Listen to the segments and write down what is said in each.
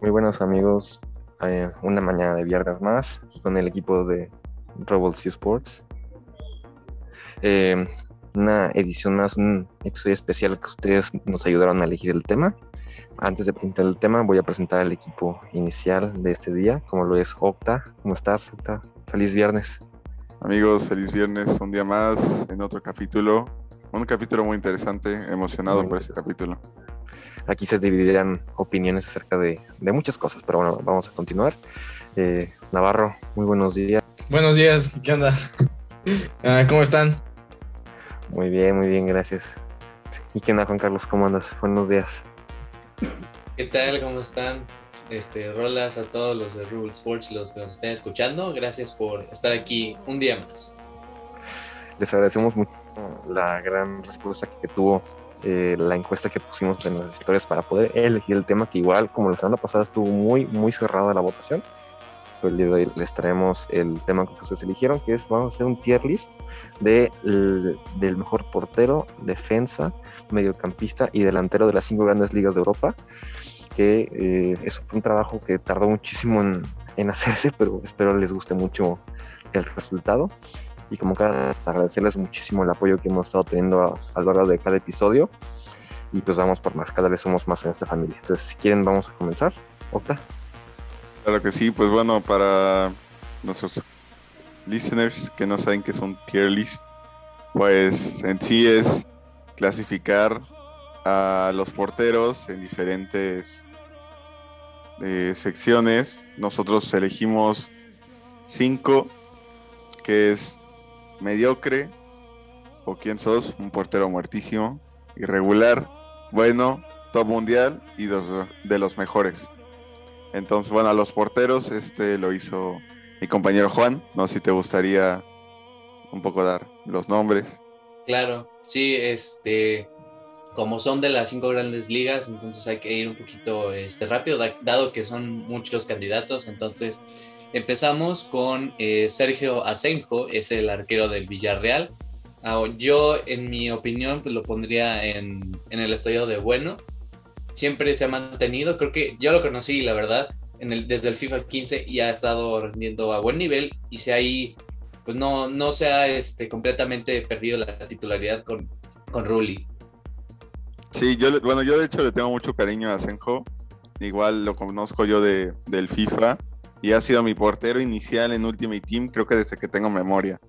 Muy buenos amigos, eh, una mañana de viernes más con el equipo de C Sports. Eh, una edición más, un episodio especial que ustedes nos ayudaron a elegir el tema. Antes de presentar el tema, voy a presentar al equipo inicial de este día, como lo es Octa. ¿Cómo estás, Octa? Feliz viernes. Amigos, feliz viernes, un día más en otro capítulo. Un capítulo muy interesante, emocionado por este capítulo. Aquí se dividirán opiniones acerca de, muchas cosas, pero bueno, vamos a continuar. Eh, Navarro, muy buenos días. Buenos días, ¿qué onda? Ah, ¿Cómo están? Muy bien, muy bien, gracias. ¿Y qué onda, Juan Carlos? ¿Cómo andas? Buenos días. ¿Qué tal? ¿Cómo están? Este, rolas a todos los de Rule Sports, los que nos estén escuchando. Gracias por estar aquí un día más. Les agradecemos mucho la gran respuesta que tuvo eh, la encuesta que pusimos en las historias para poder elegir el tema, que igual como la semana pasada estuvo muy, muy cerrada la votación. Pues el día de hoy les traemos el tema que ustedes eligieron, que es, vamos a hacer un tier list de, del mejor portero, defensa, mediocampista y delantero de las cinco grandes ligas de Europa que eh, eso fue un trabajo que tardó muchísimo en, en, hacerse, pero espero les guste mucho el resultado. Y como cada agradecerles muchísimo el apoyo que hemos estado teniendo a, a, lo largo de cada episodio. Y pues vamos por más, cada vez somos más en esta familia. Entonces, si quieren, vamos a comenzar. Octa. Claro que sí, pues bueno, para nuestros listeners que no saben qué es un tier list, pues en sí es clasificar a los porteros en diferentes secciones. Nosotros elegimos cinco, que es mediocre, o quién sos, un portero muertísimo, irregular, bueno, top mundial y de los mejores. Entonces, bueno, a los porteros, este lo hizo mi compañero Juan. No sé si te gustaría un poco dar los nombres. Claro, sí, este, como son de las cinco grandes ligas, entonces hay que ir un poquito este, rápido, dado que son muchos candidatos. Entonces empezamos con eh, Sergio Asenjo, es el arquero del Villarreal. Ah, yo, en mi opinión, pues lo pondría en, en, el estadio de bueno. Siempre se ha mantenido, creo que yo lo conocí, la verdad, desde el FIFA 15 y ha estado rendiendo a buen nivel. Y si ahí, pues no, no se ha este, completamente perdido la titularidad con, con Rulli. Sí, yo, bueno, yo de hecho le tengo mucho cariño a Senjo. Igual lo conozco yo de, del FIFA y ha sido mi portero inicial en Ultimate Team, creo que desde que tengo memoria.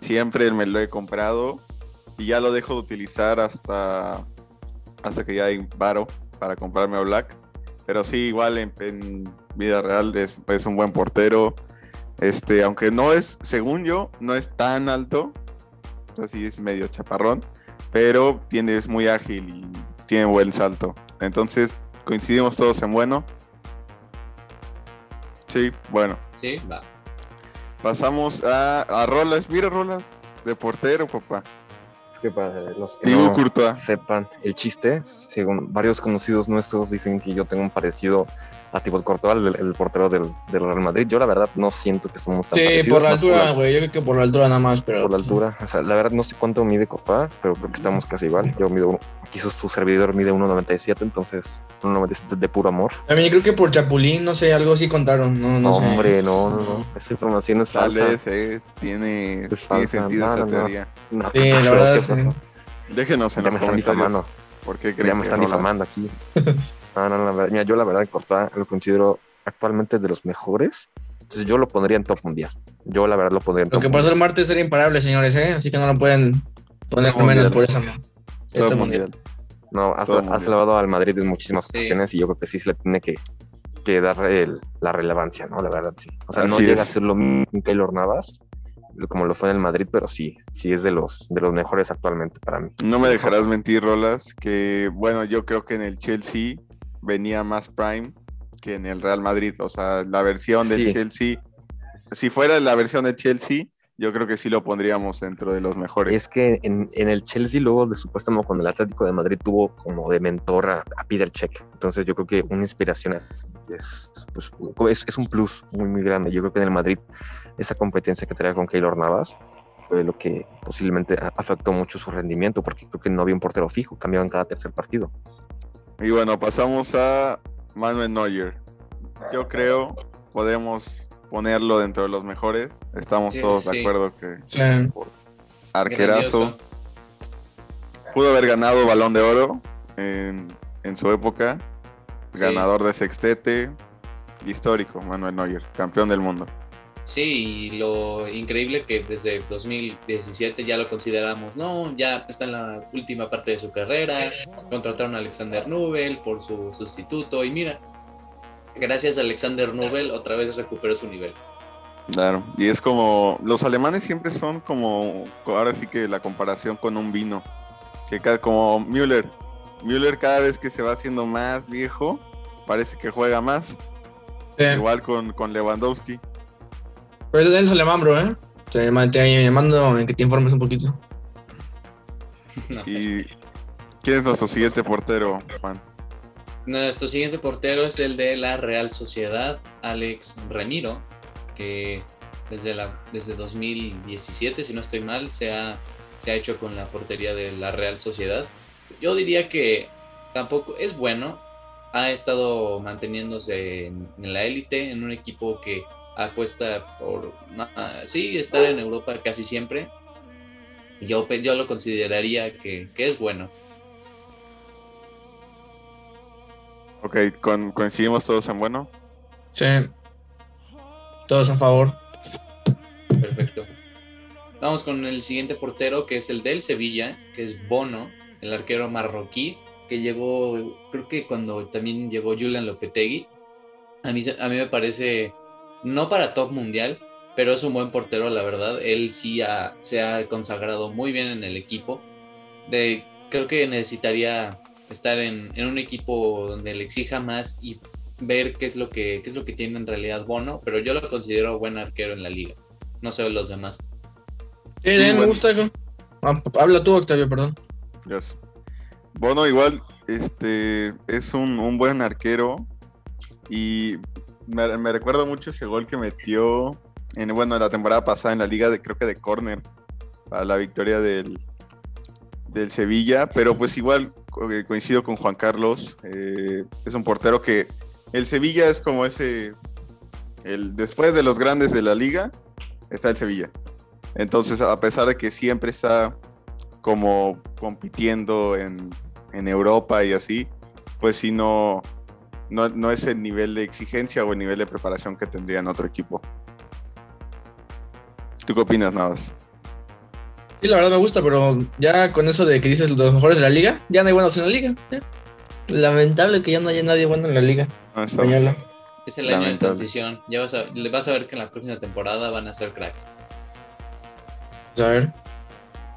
Siempre me lo he comprado y ya lo dejo de utilizar hasta, hasta que ya hay varo para comprarme a Black. Pero sí, igual en, vida real es, es, un buen portero. Este, aunque no es, según yo, no es tan alto. Así es medio chaparrón pero tiene, es muy ágil y tiene buen salto. Entonces, coincidimos todos en bueno. Sí, bueno. Sí, va. Pasamos a, a Rolas. Mira, Rolas, de portero, papá. Es que para los que no sepan el chiste, según varios conocidos nuestros dicen que yo tengo un parecido a Thibaut Courtois, el, portero del, Real Madrid. Yo la verdad no siento que somos tan Sí, por la altura, güey. Yo creo que por la altura nada más, pero... Por la altura. O sea, la verdad no sé cuánto mide Courtois, pero creo que estamos casi igual. Yo mido, aquí su, servidor mide 1.97, entonces 1.97 de puro amor. A mí creo que por Chapulín, no sé, algo así contaron. No, no, Hombre, no, no, no. Esa información es Tal falsa. Vez, eh, tiene, tiene sentido esa teoría. No, sí, la verdad, sí. Déjenos en ya los me comentarios. Difamando. ¿Por qué ya me están difamando aquí. no, no, no, mira, yo la verdad Courtois lo considero actualmente de los mejores. Entonces yo lo pondría en top mundial. Yo la verdad lo pondría en top Lo que pasó el martes era imparable, señores, ¿eh? Así que no lo pueden poner menos por eso. Top mundial. No, has, has salvado al Madrid en muchísimas sí. ocasiones y yo creo que sí se le tiene que, que dar el, la relevancia, ¿no? La verdad, sí. O sea, Así no llega es. a ser lo mismo que Keylor Navas, como lo fue en el Madrid, pero sí, sí es de los, de los mejores actualmente para mí. No me dejarás mentir, Rolas, que bueno, yo creo que en el Chelsea venía más Prime que en el Real Madrid. O sea, la versión del sí. Chelsea, si fuera la versión de Chelsea, yo creo que sí lo pondríamos dentro de los mejores. Es que en, en el Chelsea, luego de supuestamente con el Atlético de Madrid, tuvo como de mentor a, a Peter Check. Entonces, yo creo que una inspiración es, es, pues, es, es, un plus muy, muy grande. Yo creo que en el Madrid, esa competencia que traía con Keylor Navas fue lo que posiblemente afectó mucho su rendimiento, porque creo que no había un portero fijo, cambiaban cada tercer partido. Y bueno, pasamos a Manuel Neuer. yo creo, podemos ponerlo dentro de los mejores. Estamos Sí, todos sí. de acuerdo que Sí. arquerazo. Grandioso. Pudo haber ganado balón de oro en, en su época. Sí. Ganador de sextete. Histórico, Manuel Neuer, campeón del mundo. Sí, y lo increíble que desde 2017 ya lo consideramos, no, ya está en la última parte de su carrera, contrataron a Alexander Nubel por su sustituto y mira, gracias a Alexander Nubel otra vez recuperó su nivel. Claro, y es como, los alemanes siempre son como, ahora sí que la comparación con un vino, que cada, como Müller, Müller cada vez que se va haciendo más viejo, parece que juega más, Sí. igual con, con Lewandowski. Pero él es alemán, bro, ¿eh? Te, te mando en que te informes un poquito. ¿Y quién es nuestro siguiente portero, Juan? Nuestro siguiente portero es el de la Real Sociedad, Alex Ramiro, que desde, la, desde 2017, si no estoy mal, se ha, se ha hecho con la portería de la Real Sociedad. Yo diría que tampoco es bueno, ha estado manteniéndose en, en la élite, en un equipo que apuesta por, ah, sí, estar en Europa casi siempre. Yo, yo lo consideraría que, que es bueno. Ok, con- coincidimos todos en bueno. Sí. Todos a favor. Perfecto. Vamos con el siguiente portero, que es el del Sevilla, que es Bono, el arquero marroquí, que llegó, creo que cuando también llegó Julian Lopetegui. A mí, a mí me parece, no para top mundial, pero es un buen portero, la verdad. Él sí ha- se ha consagrado muy bien en el equipo. De, creo que necesitaría estar en, en un equipo donde le exija más y ver qué es lo que qué es lo que tiene en realidad Bono, pero yo lo considero buen arquero en la liga. No sé los demás. Sí, me gusta. habla tú, Octavio, perdón. Yes. Bono igual, este, es un, un buen arquero y me, me recuerda mucho ese gol que metió en, la temporada pasada en la liga de, creo que de córner, para la victoria del, del Sevilla, pero pues igual eh, coincido con Juan Carlos, eh, es un portero que el Sevilla es como ese, el, después de los grandes de la liga, está el Sevilla. Entonces, a pesar de que siempre está como compitiendo en, en Europa y así, pues sí no, no, no es el nivel de exigencia o el nivel de preparación que tendría en otro equipo. ¿Tú qué opinas, Navas? Sí, la verdad me gusta, pero ya con eso de que dices los mejores de la liga, ya no hay buenos en la liga. Lamentable que ya no haya nadie bueno en la liga No, española. Es el año de transición. Ya vas a, vas a ver que en la próxima temporada van a ser cracks. A ver.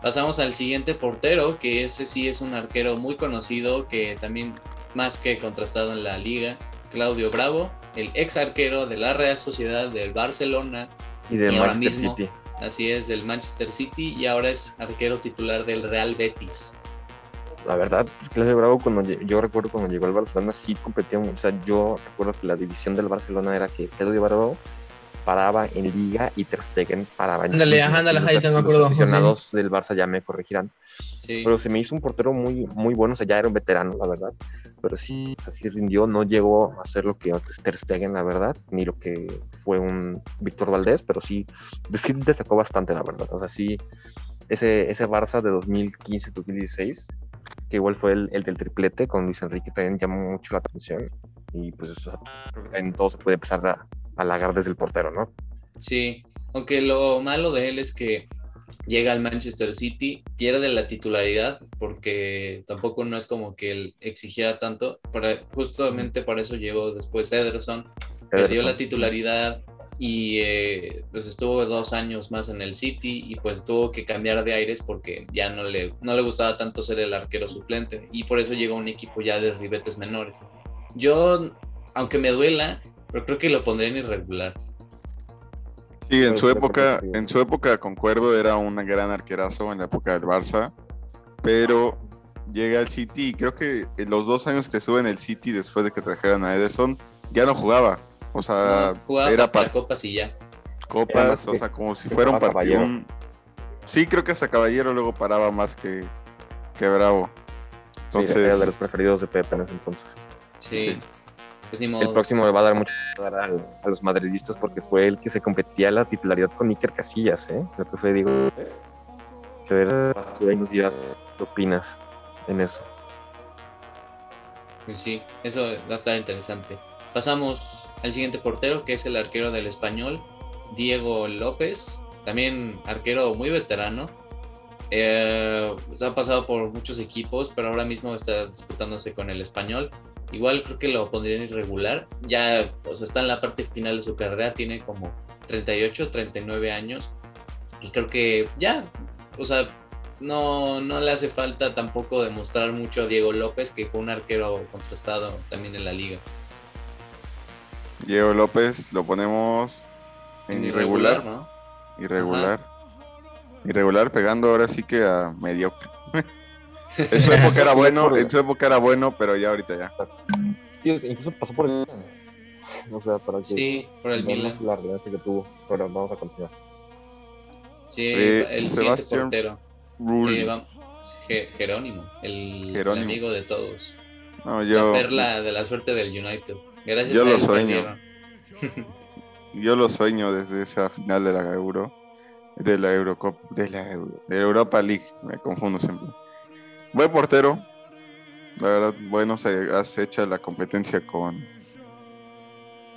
Pasamos al siguiente portero, que ese sí es un arquero muy conocido, que también más que contrastado en la liga, Claudio Bravo, el ex arquero de la Real Sociedad del Barcelona, Y de Y ahora Manchester mismo. City. así es, del Manchester City, y ahora es arquero titular del Real Betis. La verdad, pues, Claudio Bravo, cuando yo recuerdo cuando llegó al Barcelona, sí competía. O sea, yo recuerdo que la división del Barcelona era que Claudio Bravo paraba en Liga y Ter Stegen paraba en Ándale, ándale, los- te me los acuerdo, aficionados del Barça ya me corregirán. Sí, Pero se me hizo un portero muy, muy bueno. O sea, ya era un veterano, la verdad. Pero sí, así rindió. No llegó a ser lo que antes Ter Stegen, la verdad. Ni lo que fue un Víctor Valdés. Pero sí, sí destacó bastante, la verdad. O sea, sí, ese, ese Barça de 2015-2016 que igual fue el, el del triplete con Luis Enrique, también llamó mucho la atención. Y pues eso, creo que también todo se puede empezar a halagar desde el portero, ¿no? sí. Aunque lo malo de él es que llega al Manchester City, pierde la titularidad, porque tampoco no es como que él exigiera tanto. Para, justamente por eso llegó después Ederson, perdió la titularidad y eh, pues estuvo dos años más en el City y pues tuvo que cambiar de aires porque ya no le, no le gustaba tanto ser el arquero suplente y por eso llegó a un equipo ya de ribetes menores. Yo, aunque me duela, pero creo que lo pondré en irregular. Sí, en Puede su época, en su época concuerdo, era un gran arquerazo en la época del Barça, pero llega al City y creo que en los dos años que estuve en el City después de que trajeran a Ederson, ya no jugaba. O sea, No, jugaba era para copas y ya. copas, o que- sea, como si fuera un partido. Un- Sí, creo que hasta Caballero luego paraba más que, que Bravo. Sí, era de los preferidos de Pepe en ese entonces. Sí. Sí. Pues ni El próximo le va a dar mucho a, a los madridistas porque fue el que se competía la titularidad con Iker Casillas, ¿eh? Lo que fue Diego López. Que ver, tú ahí nos dirás qué opinas en eso. Pues sí, eso va a estar interesante. Pasamos al siguiente portero, que es el arquero del español, Diego López, también arquero muy veterano. Eh, ha pasado por muchos equipos, pero ahora mismo está disputándose con el español. Igual creo que lo pondría en irregular. Ya o sea, está en la parte final de su carrera, tiene como 38, 39 años. Y creo que ya, o sea, no, no le hace falta tampoco demostrar mucho a Diego López, que fue un arquero contrastado también en la liga. Diego López lo ponemos en irregular. ¿no? Irregular. Irregular pegando ahora sí que a mediocre. En su época era bueno, en su época era bueno, pero ya ahorita ya. Sí, incluso pasó por el O sea, para que Sí, por el Milan. la relevancia que tuvo. Pero vamos a continuar. Sí, Eh, el siguiente Sebastián portero. Rulli. Eh, Jerónimo, el, el Jerónimo. amigo de todos. No, La yo, perla de la suerte del United. Gracias Yo a lo él sueño. perdieron. yo lo sueño desde esa final de la Euro, de la Eurocop, de la, Euro- de la Europa League, me confundo siempre. Buen portero, la verdad, bueno, se hace hecha la competencia con,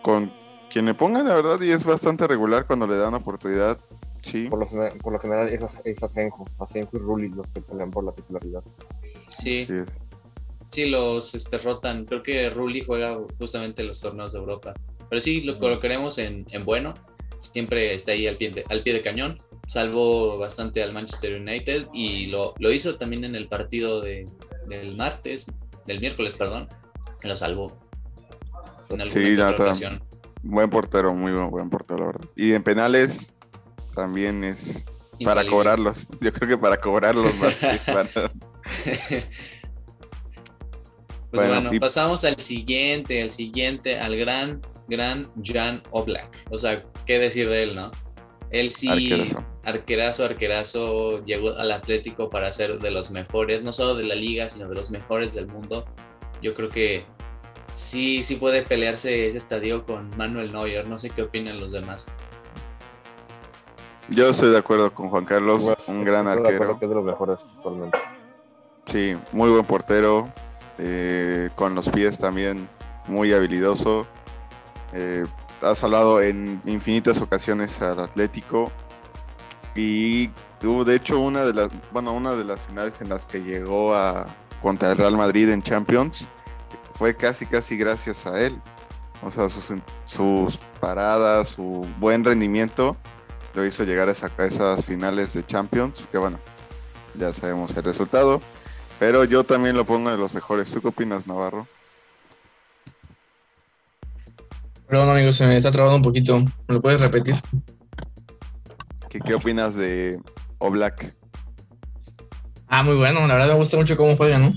con quien le ponga, la verdad, y es bastante regular cuando le dan oportunidad, sí. Por lo, general- por lo general es, es Asenjo. Asenjo y Rulli los que pelean por la titularidad. Sí, sí. sí, los este, rotan. Creo que Rulli juega justamente los torneos de Europa. Pero sí, lo colocaremos en, en bueno. Siempre está ahí al pie, de, al pie de cañón. Salvó bastante al Manchester United y lo, lo hizo también en el partido de, del martes, del miércoles, perdón. Lo salvó en alguna Sí, nada. ocasión. Buen portero, muy buen, buen portero, la verdad. Y en penales también es para cobrarlos. Yo creo que para cobrarlos más que para- Pues Bueno, bueno, y- pasamos al siguiente, al siguiente, al gran, gran Jan Oblak. O sea, ¿qué decir de él, no? Él sí, Arquerazo. arquerazo, arquerazo, llegó al Atlético para ser de los mejores, no solo de la liga, sino de los mejores del mundo. Yo creo que sí, sí puede pelearse ese estadio con Manuel Neuer. No sé qué opinan los demás. Yo estoy de acuerdo con Juan Carlos, un gran arquero. que es de los mejores actualmente. Sí, muy buen portero. eh, con los pies también muy habilidoso. eh, ha salvado en infinitas ocasiones al Atlético. Y tuvo de hecho una de las, bueno, una de las finales en las que llegó a contra el Real Madrid en Champions fue casi casi gracias a él. O sea, sus, sus paradas, su buen rendimiento lo hizo llegar a, esa- a esas finales de Champions, que bueno, ya sabemos el resultado. Pero yo también lo pongo de los mejores. ¿Tú qué opinas, Navarro? Perdón, amigos, se me está trabando un poquito. ¿Me lo puedes repetir? ¿Qué, qué opinas de Oblak? Ah, muy bueno. La verdad me gusta mucho cómo juega, ¿no?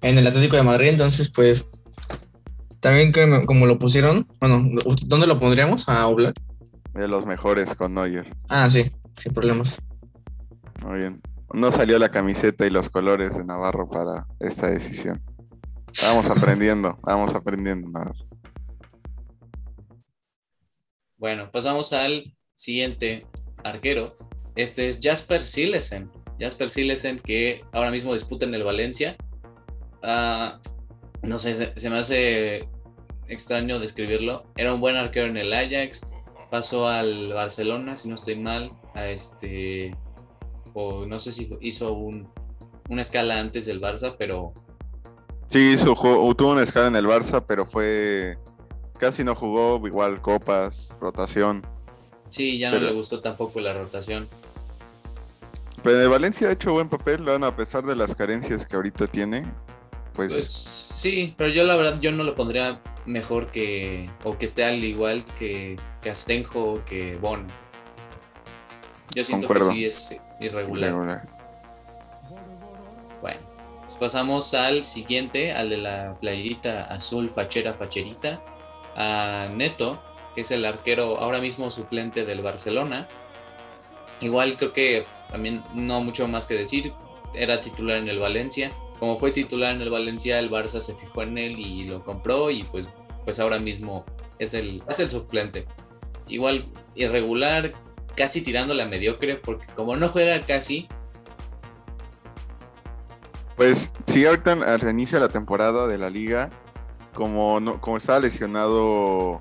En el Atlético de Madrid, entonces, pues. También que como lo pusieron. Bueno, ¿dónde lo pondríamos? A Oblak. De los mejores con Neuer. Ah, sí, sin problemas. Muy bien. No salió la camiseta y los colores de Navarro para esta decisión. Vamos aprendiendo, vamos aprendiendo, Navarro. Bueno, pasamos al siguiente arquero. Este es Jasper Silesen. Jasper Silesen que ahora mismo disputa en el Valencia. Ah, no sé, se, me hace extraño describirlo. Era un buen arquero en el Ajax. Pasó al Barcelona, si no estoy mal. A este. O no sé si hizo un, una escala antes del Barça, pero Sí, hizo, tuvo una escala en el Barça, pero fue. Casi no jugó, igual copas, rotación. sí, ya no Pero- le gustó tampoco la rotación. Pero el Valencia ha hecho buen papel, bueno, a pesar de las carencias que ahorita tiene. Pues, Pues sí, pero yo la verdad yo no lo pondría mejor que o que esté al igual que que Astenjo o que Bono. Yo siento Concuerdo. que sí es irregular. regular. Bueno, pues pasamos al siguiente, al de la playerita azul fachera facherita, a Neto, que es el arquero ahora mismo suplente del Barcelona. Igual creo que también no mucho más que decir, era titular en el Valencia. Como fue titular en el Valencia, el Barça se fijó en él y lo compró y pues pues ahora mismo es el, es el suplente. Igual irregular, casi tirándole a mediocre, porque como no juega casi, Pues sí, ahorita al reinicio de la temporada de la liga, como no, como estaba lesionado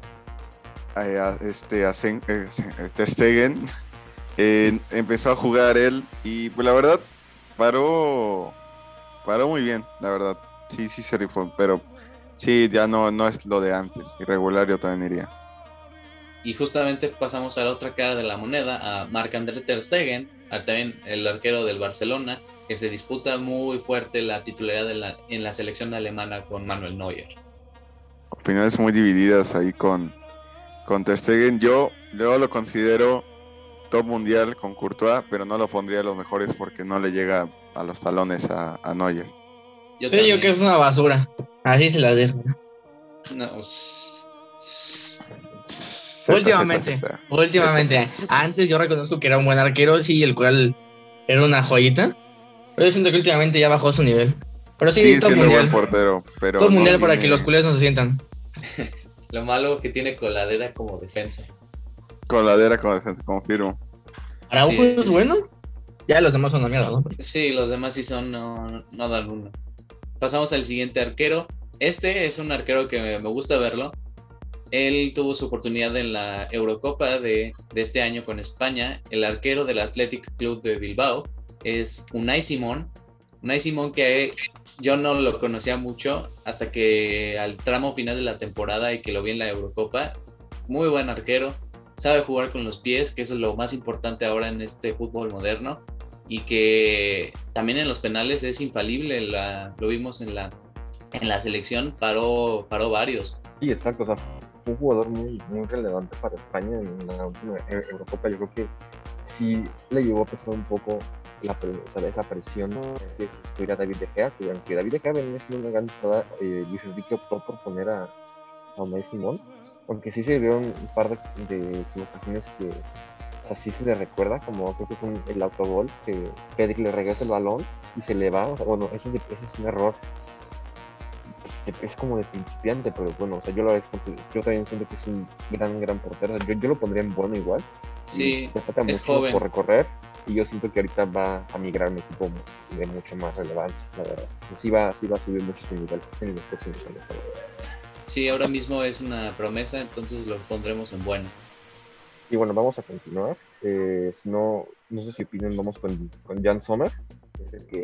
eh, este eh, Sen- Ter Stegen, eh, empezó a jugar él y pues la verdad paró paró muy bien, la verdad. Sí, sí se rifó, pero sí, ya no, no es lo de antes. Irregular yo también iría. Y justamente pasamos a la otra cara de la moneda, a Marc-André Ter Stegen, también el arquero del Barcelona, que se disputa muy fuerte la titularidad en la selección alemana con Manuel Neuer. Opiniones muy divididas ahí con, con Ter Stegen. Yo, yo lo considero top mundial con Courtois, pero no lo pondría a los mejores porque no le llega a los talones a, a Neuer. Yo Sí, yo que es una basura. Así se la dejo. No, Zeta, Últimamente. zeta, zeta. Últimamente. Antes yo reconozco que era un buen arquero, sí, el cual era una joyita. Pero yo siento que últimamente ya bajó su nivel. Pero sí, Sigue top siendo mundial. buen portero, pero Top no mundial para que los culés no se sientan. Lo malo que tiene coladera como defensa. Coladera como defensa, confirmo. Araujo Sí, es bueno. Ya los demás son una mierda, ¿no? Sí, los demás sí son, no, no dan uno. Pasamos al siguiente arquero. Este es un arquero que me, me gusta verlo. Él tuvo su oportunidad en la Eurocopa de, de este año con España. El arquero del Athletic Club de Bilbao es Unai Simón. Unai Simón que yo no lo conocía mucho hasta que al tramo final de la temporada y que lo vi en la Eurocopa. Muy buen arquero. Sabe jugar con los pies, que eso es lo más importante ahora en este fútbol moderno y que también en los penales es infalible, lo vimos en la, en la selección, paró, paró varios. Sí, exacto. O fue un jugador muy, muy relevante para España en la última Eurocopa. Yo creo que sí le llevó a pesar un poco la, sea, esa presión que si estuviera David De Gea, que aunque David De Gea venía siendo una gran temporada, eh, Luis Enrique optó por poner a, a Unai Simón, aunque sí se vieron un par de, de equivocaciones que o sea, sí se le recuerda, como creo que fue un- el autogol, que Pedri le regresa el balón y se le va, o sea, bueno, ese es, ese es un error este, es como de principiante, pero bueno, o sea, yo lo considero- yo también siento que es un gran, gran portero. Yo, yo lo pondría en bueno igual. Sí, Le falta es mucho joven. por recorrer y yo siento que ahorita va a migrar un equipo de mucha más relevancia, la verdad. Sí va, sí va a subir mucho su nivel en los próximos años. la verdad. sí, ahora mismo es una promesa, entonces lo pondremos en bueno. Y bueno, vamos a continuar. Eh, si no, no sé si opinan, vamos con, con Jan Sommer, que es el que,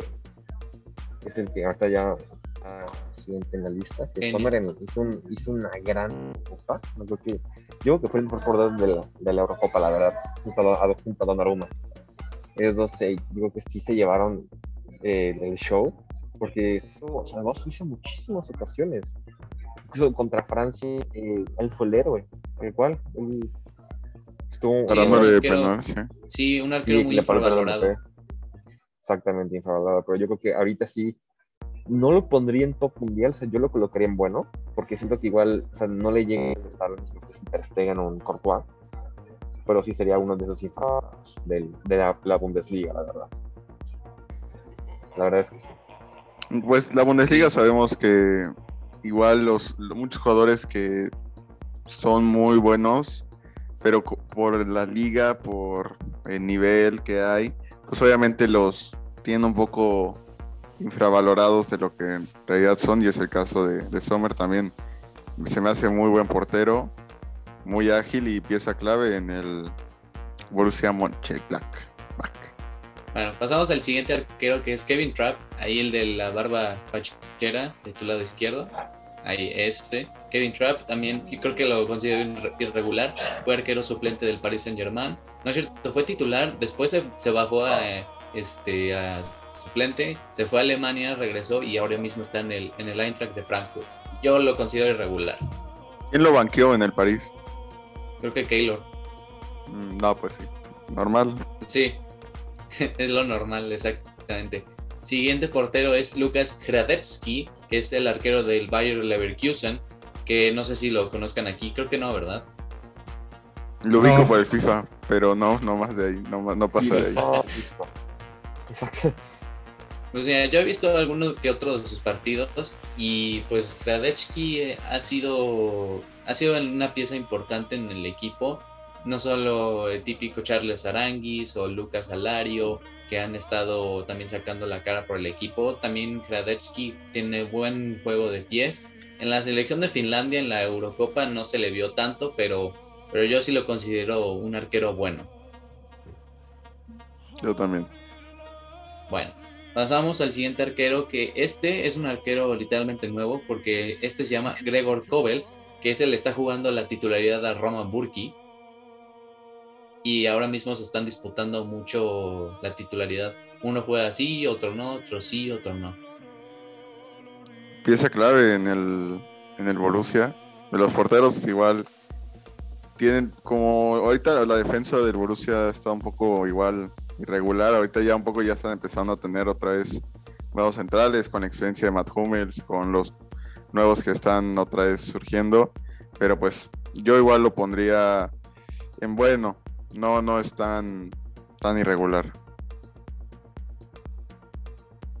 es el que ahorita ya está siguiente en la lista. Que. Sommer en- hizo, un- hizo una gran copa. No creo que, yo creo que fue el mejor jugador de la, de la Eurocopa, la verdad, junto a, junto a Donnarumma. Ellos dos, yo creo que sí se llevaron eh, el show, porque eso, salvó a Suiza muchísimas ocasiones. Incluso contra Francia, eh, él fue el héroe, el cual él estuvo Sí, un de arquero- penal, sí. Sí, un arquero Sí, muy infravalorado. Exactamente, infravalorado. Pero yo creo que ahorita sí, no lo pondría en top mundial, o sea, yo lo colocaría en bueno, porque siento que igual, o sea, no le llega a estar lo que es un Ter Stegen o un Courtois, pero sí sería uno de esos del, de la, la Bundesliga, la verdad. La verdad es que sí. Pues la Bundesliga sabemos que igual los, lo- muchos jugadores que son muy buenos, pero por la liga, por el nivel que hay, pues obviamente los tienen un poco infravalorados de lo que en realidad son, y es el caso de, Sommer también. Se me hace muy buen portero, muy ágil y pieza clave en el Borussia Mönchengladbach. Bueno, pasamos al siguiente arquero que es Kevin Trapp, ahí el de la barba fachera de tu lado izquierdo. Ahí este. Kevin Trapp también, yo creo que lo considero irre- irregular. Fue arquero suplente del Paris Saint Germain. No es cierto, fue titular. Después se, se bajó a, este, a suplente. Se fue a Alemania, regresó y ahora mismo está en el, en el Eintracht de Frankfurt. Yo lo considero irregular. ¿Quién lo banqueó en el París? Creo que Keylor. Mm, No, pues sí. Normal. Sí, es lo normal, exactamente. Siguiente portero es Lucas Hradecki, que es el arquero del Bayer Leverkusen, que no sé si lo conozcan aquí, creo que no, ¿verdad? Lo No. ubico por el FIFA, pero no, no más de ahí, no, más- no pasa de ahí. Pues mira, yo he visto algunos que otros de sus partidos y pues Gradechki eh, ha sido, ha sido una pieza importante en el equipo. No solo el típico Charles Aranguis o Lucas Alario, que han estado también sacando la cara por el equipo. También Gradechki tiene buen juego de pies. En la selección de Finlandia, en la Eurocopa, no se le vio tanto, pero, pero yo sí lo considero un arquero bueno. Yo también. Bueno, pasamos al siguiente arquero, que este es un arquero literalmente nuevo, porque este se llama Gregor Kobel, que es el está jugando la titularidad a Roman Burki. Y ahora mismo se están disputando mucho la titularidad. Uno juega así, otro no, otro sí, otro no. Pieza clave en el, en el Borussia. De los porteros igual tienen como ahorita la defensa del Borussia está un poco igual irregular. Ahorita ya un poco ya están empezando a tener otra vez nuevos centrales con la experiencia de Matt Hummels, con los nuevos que están otra vez surgiendo. Pero pues yo igual lo pondría en bueno. No, no es tan, tan irregular.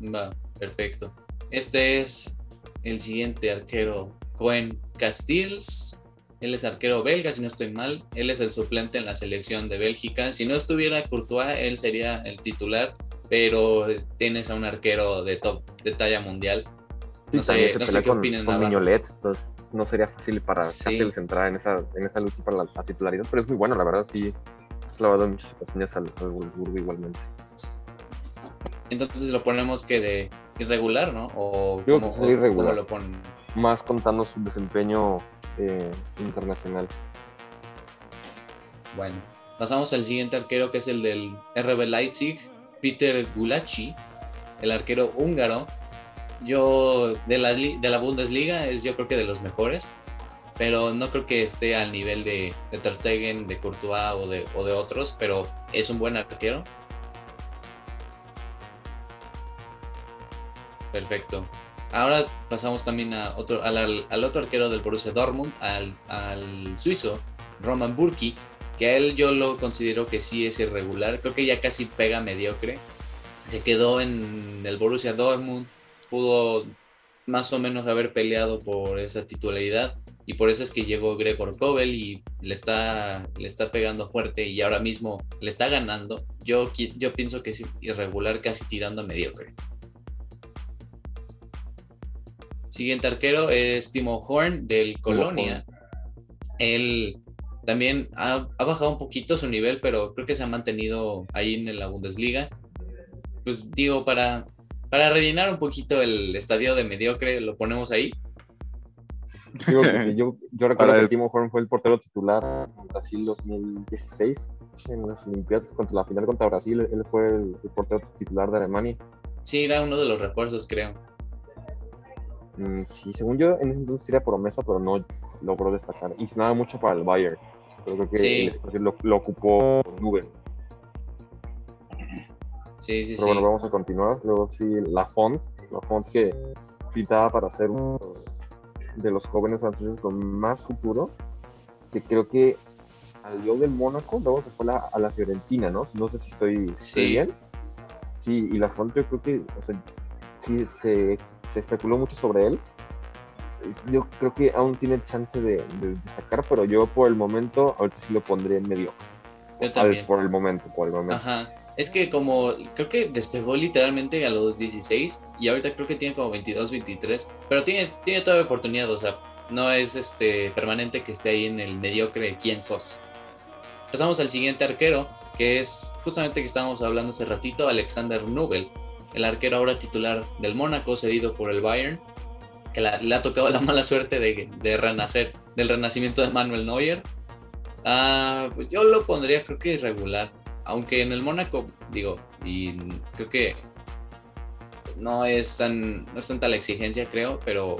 Va, perfecto. Este es el siguiente arquero, Cohen Castells. Él es arquero belga, si no estoy mal. Él es el suplente en la selección de Bélgica. Si no estuviera Courtois, él sería el titular, pero tienes a un arquero de top, de talla mundial. No sé, no sé qué con, opinan. con. Mignolet, entonces no sería fácil para Sí. Entrar en esa, en esa lucha para la, la titularidad, pero es muy bueno, la verdad, sí. Ha clavado muchas ocasiones al, al Wolfsburgo igualmente. Entonces lo ponemos que de irregular, ¿no? O Yo cómo, creo que sería o cómo irregular. lo ponen. Más contando su desempeño eh, internacional. Bueno, pasamos al siguiente arquero que es el del RB Leipzig, Peter Gulacsi, el arquero húngaro. Yo de la, de la Bundesliga es yo creo que de los mejores, pero no creo que esté al nivel de, de de Courtois o de, o de otros, pero es un buen arquero. Perfecto. Ahora pasamos también al, otro arquero del Borussia Dortmund, al, suizo Roman Burki, que a él yo lo considero que sí es irregular, creo que ya casi pega mediocre. Se quedó en el Borussia Dortmund, pudo más o menos haber peleado por esa titularidad y por eso es que llegó Gregor Kobel y le está, le está pegando fuerte y ahora mismo le está ganando. Yo, yo pienso que es irregular, casi tirando a mediocre. Siguiente arquero es Timo Horn del Colonia. Él también ha, ha bajado un poquito su nivel, pero creo que se ha mantenido ahí en la Bundesliga. Pues digo, para, para rellenar un poquito el estadio de mediocre, lo ponemos ahí. Digo que sí, yo, yo recuerdo Para que Timo Horn fue el portero titular en Brasil 2016, en las Olimpiadas, contra la final contra Brasil, él fue el, el portero titular de Alemania. Sí, era uno de los refuerzos, creo. Mm, sí, según yo, en ese entonces era promesa, pero no logró destacar. Y nada mucho para el Bayern. Pero creo que Sí. el lo, lo ocupó Nube. Sí, sí, Pero sí. bueno, vamos a continuar. Luego sí, la Font, la Font que pintaba para ser uno de los- jóvenes franceses con más futuro, que creo que salió del Mónaco, luego se fue a la, a la Fiorentina, ¿no? No sé si estoy, estoy Sí. bien. Sí, y la Font yo creo que, o sea, sí se, se especuló mucho sobre él. Yo creo que aún tiene chance de, de destacar, pero yo por el momento, ahorita sí lo pondré en medio. Yo también. por el momento, por el momento. Ajá. Es que como creo que despegó literalmente a los 16 y ahorita creo que tiene como 22, 23, pero tiene, tiene todavía oportunidad, o sea, no es este permanente que esté ahí en el mediocre quién sos. Pasamos al siguiente arquero, que es justamente que estábamos hablando hace ratito, Alexander Nubel, el arquero ahora titular del Mónaco, cedido por el Bayern, que la- le ha tocado la mala suerte de, de renacer, del renacimiento de Manuel Neuer. Ah, pues yo lo pondría creo que irregular. Aunque en el Mónaco, digo, y creo que no es tan, no es tanta la exigencia, creo, pero,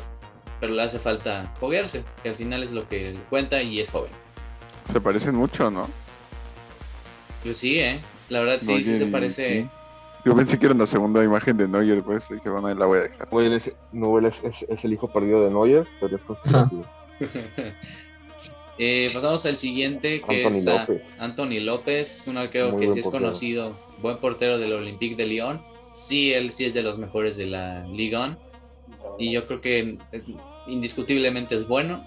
pero le hace falta foguearse, que al final es lo que cuenta y es joven. Se parecen mucho, ¿no? Pues sí, ¿eh? La verdad sí, sí se parece. sí. Yo pensé que era una segunda imagen de Neuer, por eso dije, bueno, ahí la voy a dejar. Nubel es, Nubel es, es- es el hijo perdido de Neuer, pero es conspirativo. Eh, pasamos al siguiente, que Anthony es a López. Anthony López, un arquero Muy que sí es portero. conocido, buen portero del Olympique de Lyon. sí, él sí es de los mejores de la Liga Y yo creo que eh, indiscutiblemente es bueno.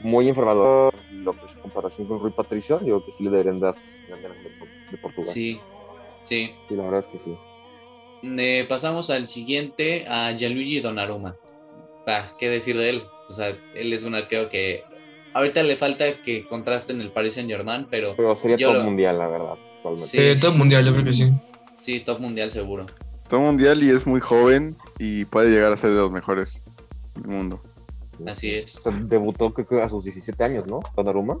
Muy informado lo que es comparación con Rui Patricio, digo que sí le deberían dar de Portugal. Sí, sí. Sí, la verdad es que sí. Eh, pasamos al siguiente, a Gianluigi Donnarumma. Bah, ¿Qué decir de él? O sea, él es un arquero que ahorita le falta que contraste en el Paris Saint Germain, pero... Pero sería top mundial, la verdad. Sí. top mundial, yo creo que sí. Sí, top mundial seguro. Top mundial y es muy joven y puede llegar a ser de los mejores del mundo. Así es. debutó creo que a sus 17 años, ¿no? Donnarumma.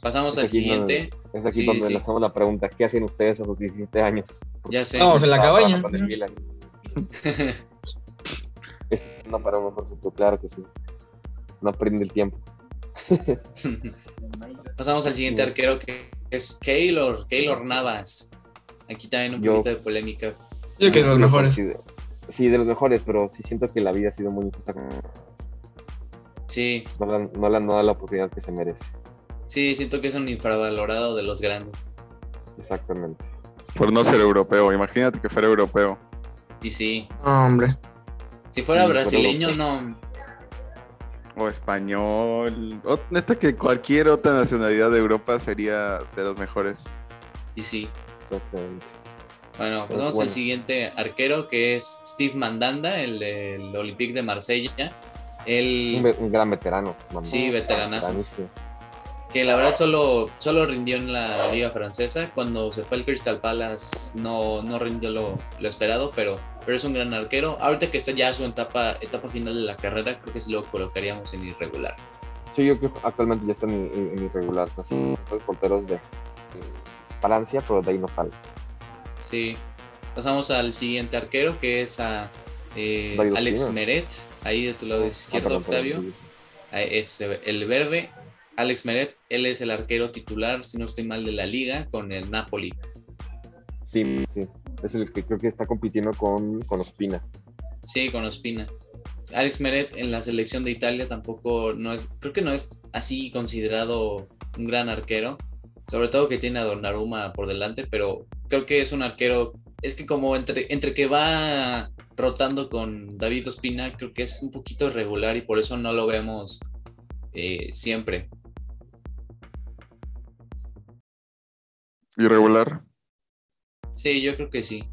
Pasamos al siguiente. Es aquí donde le hacemos la pregunta, ¿qué hacen ustedes a sus 17 años? Ya sé. Vamos en la cabaña. no para un mejor claro que sí. No prende el tiempo. Pasamos al siguiente arquero que es Keylor, Keylor Navas. Aquí también un poquito de polémica. Yo que de los mejores. Sí, de, los mejores, pero sí siento que la vida ha sido muy injusta con Sí. No, le han dado la oportunidad que se merece. Sí, siento que es un infravalorado de los grandes. Exactamente. Por no ser europeo, imagínate que fuera europeo. Y sí. hombre. Si fuera brasileño, no. O español. O, neta que cualquier otra nacionalidad de Europa sería de los mejores. Y sí. Exactamente. Bueno, pasamos al siguiente arquero que es Steve Mandanda, el del Olympique de Marsella. El... Un, gran veterano. sí, veteranazo que la verdad solo, solo rindió en la liga francesa. Cuando se fue al Crystal Palace no, no rindió lo, esperado, pero, pero es un gran arquero. Ahorita que está ya su etapa, etapa final de la carrera, creo que sí lo colocaríamos en irregular. Sí, yo creo que actualmente ya está en, irregular. Así, los porteros de, Francia, pero de ahí no sale. Sí. Pasamos al siguiente arquero, que es a eh, Alex Meret, ahí de tu lado ah, izquierdo, Octavio. Es el verde. Alex Meret, él es el arquero titular, si no estoy mal, de la liga con el Napoli. Sí, sí. Es el que creo que está compitiendo con, con Ospina. Sí, con Ospina. Alex Meret en la selección de Italia tampoco no es, creo que no es así considerado un gran arquero, sobre todo que tiene a Donnarumma por delante, pero creo que es un arquero, es que como entre, entre que va rotando con David Ospina, creo que es un poquito irregular y por eso no lo vemos eh, siempre. ¿Irregular? Sí, yo creo que sí.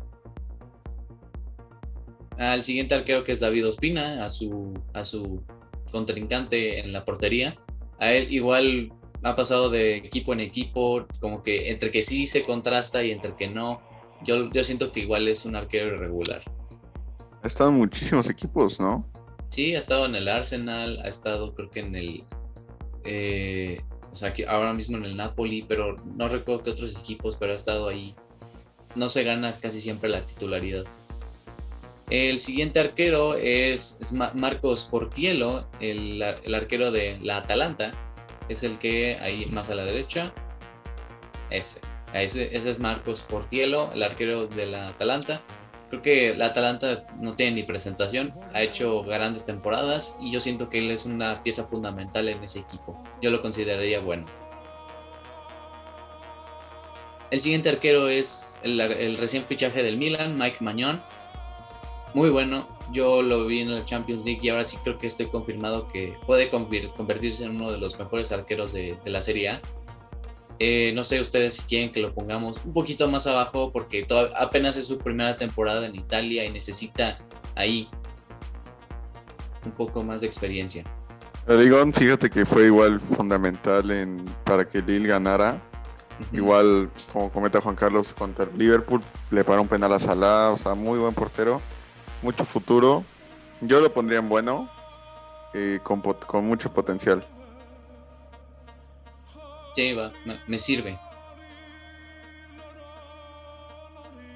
Al siguiente arquero que es David Ospina, a su, a su contrincante en la portería. A él igual ha pasado de equipo en equipo, como que entre que sí se contrasta y entre que no. Yo, yo siento que igual es un arquero irregular. Ha estado en muchísimos equipos, ¿no? Sí, ha estado en el Arsenal, ha estado creo que en el eh, o sea, que ahora mismo en el Napoli, pero no recuerdo que otros equipos, pero ha estado ahí. No se gana casi siempre la titularidad. El siguiente arquero es, Marcos Portiello, el, arquero de la Atalanta. Es el que ahí más a la derecha. Ese. Ese, ese es Marcos Portiello, el arquero de la Atalanta. Creo que la Atalanta no tiene ni presentación, ha hecho grandes temporadas y yo siento que él es una pieza fundamental en ese equipo. Yo lo consideraría bueno. El siguiente arquero es el, recién fichaje del Milan, Mike Mañón. Muy bueno, yo lo vi en la Champions League y ahora sí creo que estoy confirmado que puede convertirse en uno de los mejores arqueros de la Serie A eh, no sé ustedes si quieren que lo pongamos un poquito más abajo porque apenas es su primera temporada en Italia y necesita ahí un poco más de experiencia. Digon, fíjate que fue igual fundamental en, para que Lille ganara. Igual, como comenta Juan Carlos, contra Liverpool le paró un penal a Salah, o sea, muy buen portero, mucho futuro. Yo lo pondría en bueno, eh, con mucho potencial. Sí, va, me sirve.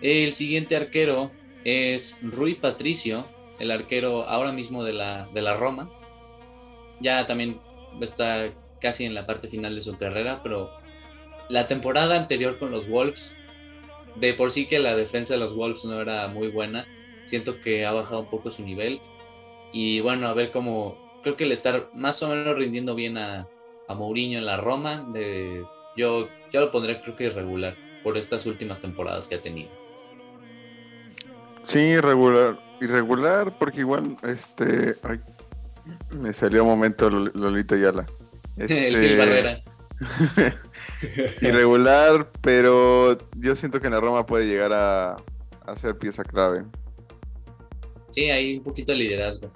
El siguiente arquero es Rui Patricio, el arquero ahora mismo de la, de la Roma. Ya también está casi en la parte final de su carrera, pero la temporada anterior con los Wolves, de por sí que la defensa de los Wolves no era muy buena, siento que ha bajado un poco su nivel. Y bueno, a ver cómo, creo que le está más o menos rindiendo bien a, a Mourinho en la Roma. De, yo, yo lo pondré creo que irregular. por estas últimas temporadas que ha tenido. Sí, irregular, irregular, porque igual, este, ay, me salió un momento Lol- Lolita Yala. El Este, Gil Barrera. irregular, pero yo siento que en la Roma puede llegar a, a ser pieza clave. Sí, hay un poquito de liderazgo.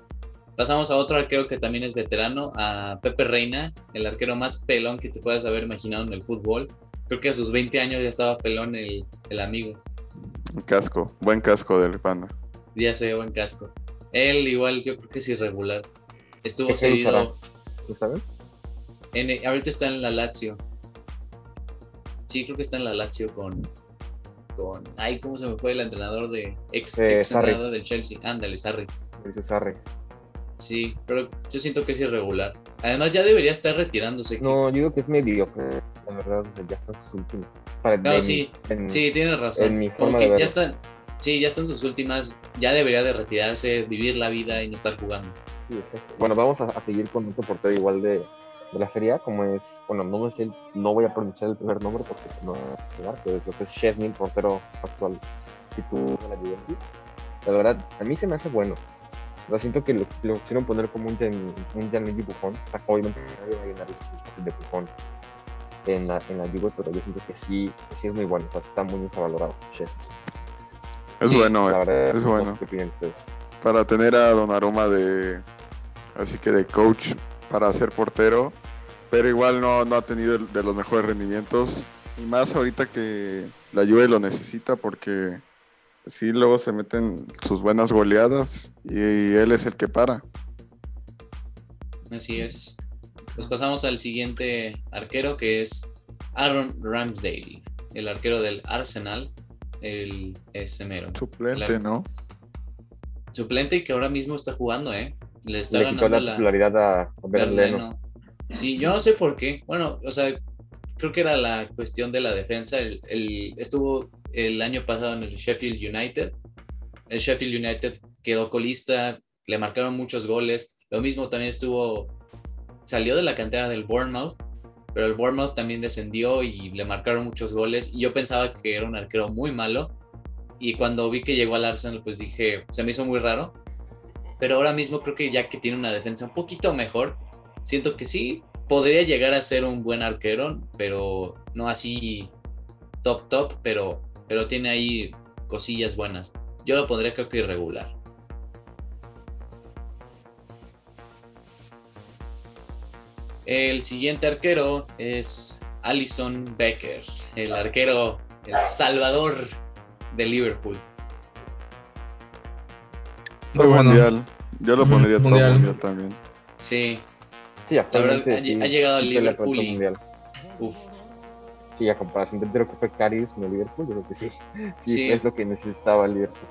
Pasamos a otro arquero que también es veterano, a Pepe Reina, el arquero más pelón que te puedas haber imaginado en el fútbol. Creo que a sus 20 años ya estaba pelón el, el amigo. Un casco, buen casco del Panda. Ya se buen casco. Él igual yo creo que es irregular. Estuvo cedido. ¿No saben? en- ahorita está en la Lazio. Sí, creo que está en la Lazio con. con ay, ¿cómo se me fue el entrenador de. ex, Eh, ex entrenador del Chelsea? Ándale, Sarri. Dice Sarri. Sí, pero yo siento que es irregular. Además, ya debería estar retirándose. No, yo digo que es mediocre. La verdad, o sea, ya están sus últimos. Para, en- sí. en- Sí, tienes razón. en mi forma de ya están. Sí, ya están sus últimas. Ya debería de retirarse, vivir la vida y no estar jugando. sí, exacto. Bueno, vamos a, a seguir con otro portero igual de, de la feria, como es, bueno, no me sé, el- no voy a pronunciar el primer nombre porque no voy a pero creo que es Chesney, portero actual titular de la Juventus. La verdad, a mí se me hace bueno. Lo siento que lo, lo quisieron poner como un, Gian- un Gianluigi Buffon. O sea, obviamente nadie va a llenar los de Buffon en la, en la Juve, pero yo siento que sí, que sí es muy bueno. O sea, está muy infravalorado. Es Sí, bueno, La eh, verdad, es bueno. ¿Qué opinan ustedes? Para tener a Donnarumma de, así que de coach para ser portero, pero igual no, no ha tenido de los mejores rendimientos. Y más ahorita que la Juve lo necesita porque sí, luego se meten sus buenas goleadas y él es el que para. Así es. Pues pasamos al siguiente arquero que es Aaron Ramsdale, el arquero del Arsenal, el semero. Suplente. ¿no? Suplente y que ahora mismo está jugando, ¿eh? Le está Le quitó ganando la la, titularidad a. Berleno. Sí, yo no sé por qué. Bueno, o sea, creo que era la cuestión de la defensa. El, el- estuvo el año pasado en el Sheffield United. El Sheffield United quedó colista, le marcaron muchos goles. Lo mismo también estuvo, salió de la cantera del Bournemouth, pero el Bournemouth también descendió y le marcaron muchos goles. Y yo pensaba que era un arquero muy malo. Y cuando vi que llegó al Arsenal, pues dije, se me hizo muy raro. Pero ahora mismo creo que ya que tiene una defensa un poquito mejor, siento que sí, podría llegar a ser un buen arquero, pero no así top top, pero, pero tiene ahí cosillas buenas. Yo lo pondría creo que irregular. El siguiente arquero es Alison Becker, el arquero, el salvador de Liverpool. Muy bueno. mundial. Yo lo pondría top mundial. mundial también. Sí, Sí, lle- sí, ha llegado al Liverpool y- mundial. Sí, a comparación de lo que fue Carius en el Liverpool, yo creo que sí. Sí, Sí. es lo que necesitaba el Liverpool.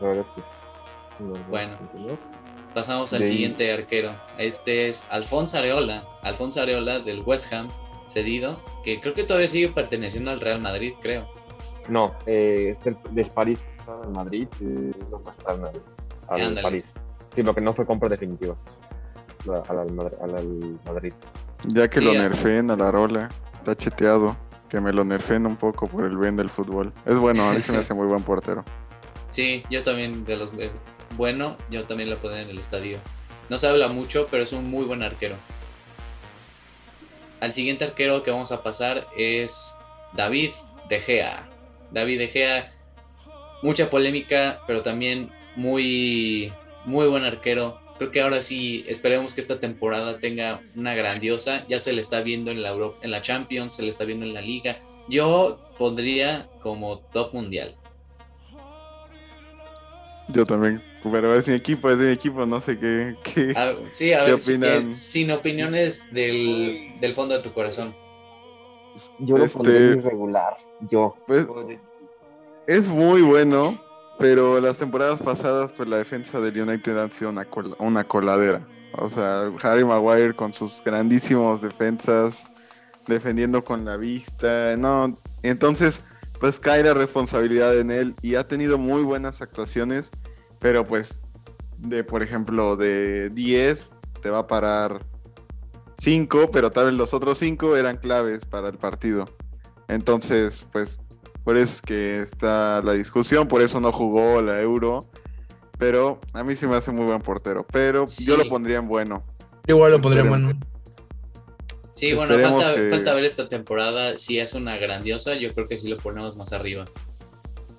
La verdad es que sí. No, no, Bueno. no. Pasamos al De siguiente arquero. Este es Alfonso Areola. Alfonso Areola del West Ham, cedido, que creo que todavía sigue perteneciendo al Real Madrid, creo. No, eh, este el- del París al Madrid, eh, lo pasaron al, al. París. Sí, lo que no fue compra definitiva. Al, al- al Madrid. Ya que Sí, lo a- nerfeen a la rola, está cheteado. Que me lo nerfeen un poco por el bien del fútbol. Es bueno, a mí se me hace muy buen portero. Sí, yo también de los eh, bueno, yo también lo pondré en el estadio. No se habla mucho, pero es un muy buen arquero. Al siguiente arquero que vamos a pasar es David De Gea. David De Gea, mucha polémica, pero también muy, muy buen arquero. Creo que ahora sí esperemos que esta temporada tenga una grandiosa. Ya se le está viendo en la, Euro- en la Champions, se le está viendo en la Liga. Yo pondría como top mundial. Yo también. Pero es mi equipo, es mi equipo, no sé qué. qué- A- sí, a ¿Qué ver, si- opinan? eh, sin opiniones del, del fondo de tu corazón. Yo lo Este- pondría irregular. Yo. Pues es muy bueno, pero las temporadas pasadas, pues la defensa del United ha sido una, col- una coladera. O sea, Harry Maguire con sus grandísimos defensas, defendiendo con la vista. No, entonces, pues cae la responsabilidad en él y ha tenido muy buenas actuaciones, pero pues, de por ejemplo, de 10 te va a parar 5, pero tal vez los otros 5 eran claves para el partido. Entonces, pues, por eso es que está la discusión, por eso no jugó la Euro. Pero a mí sí me hace muy buen portero. Pero yo lo pondría en bueno. Igual lo pondría en bueno. Sí, bueno, falta, falta, ver esta temporada. Si es una grandiosa, yo creo que sí lo ponemos más arriba.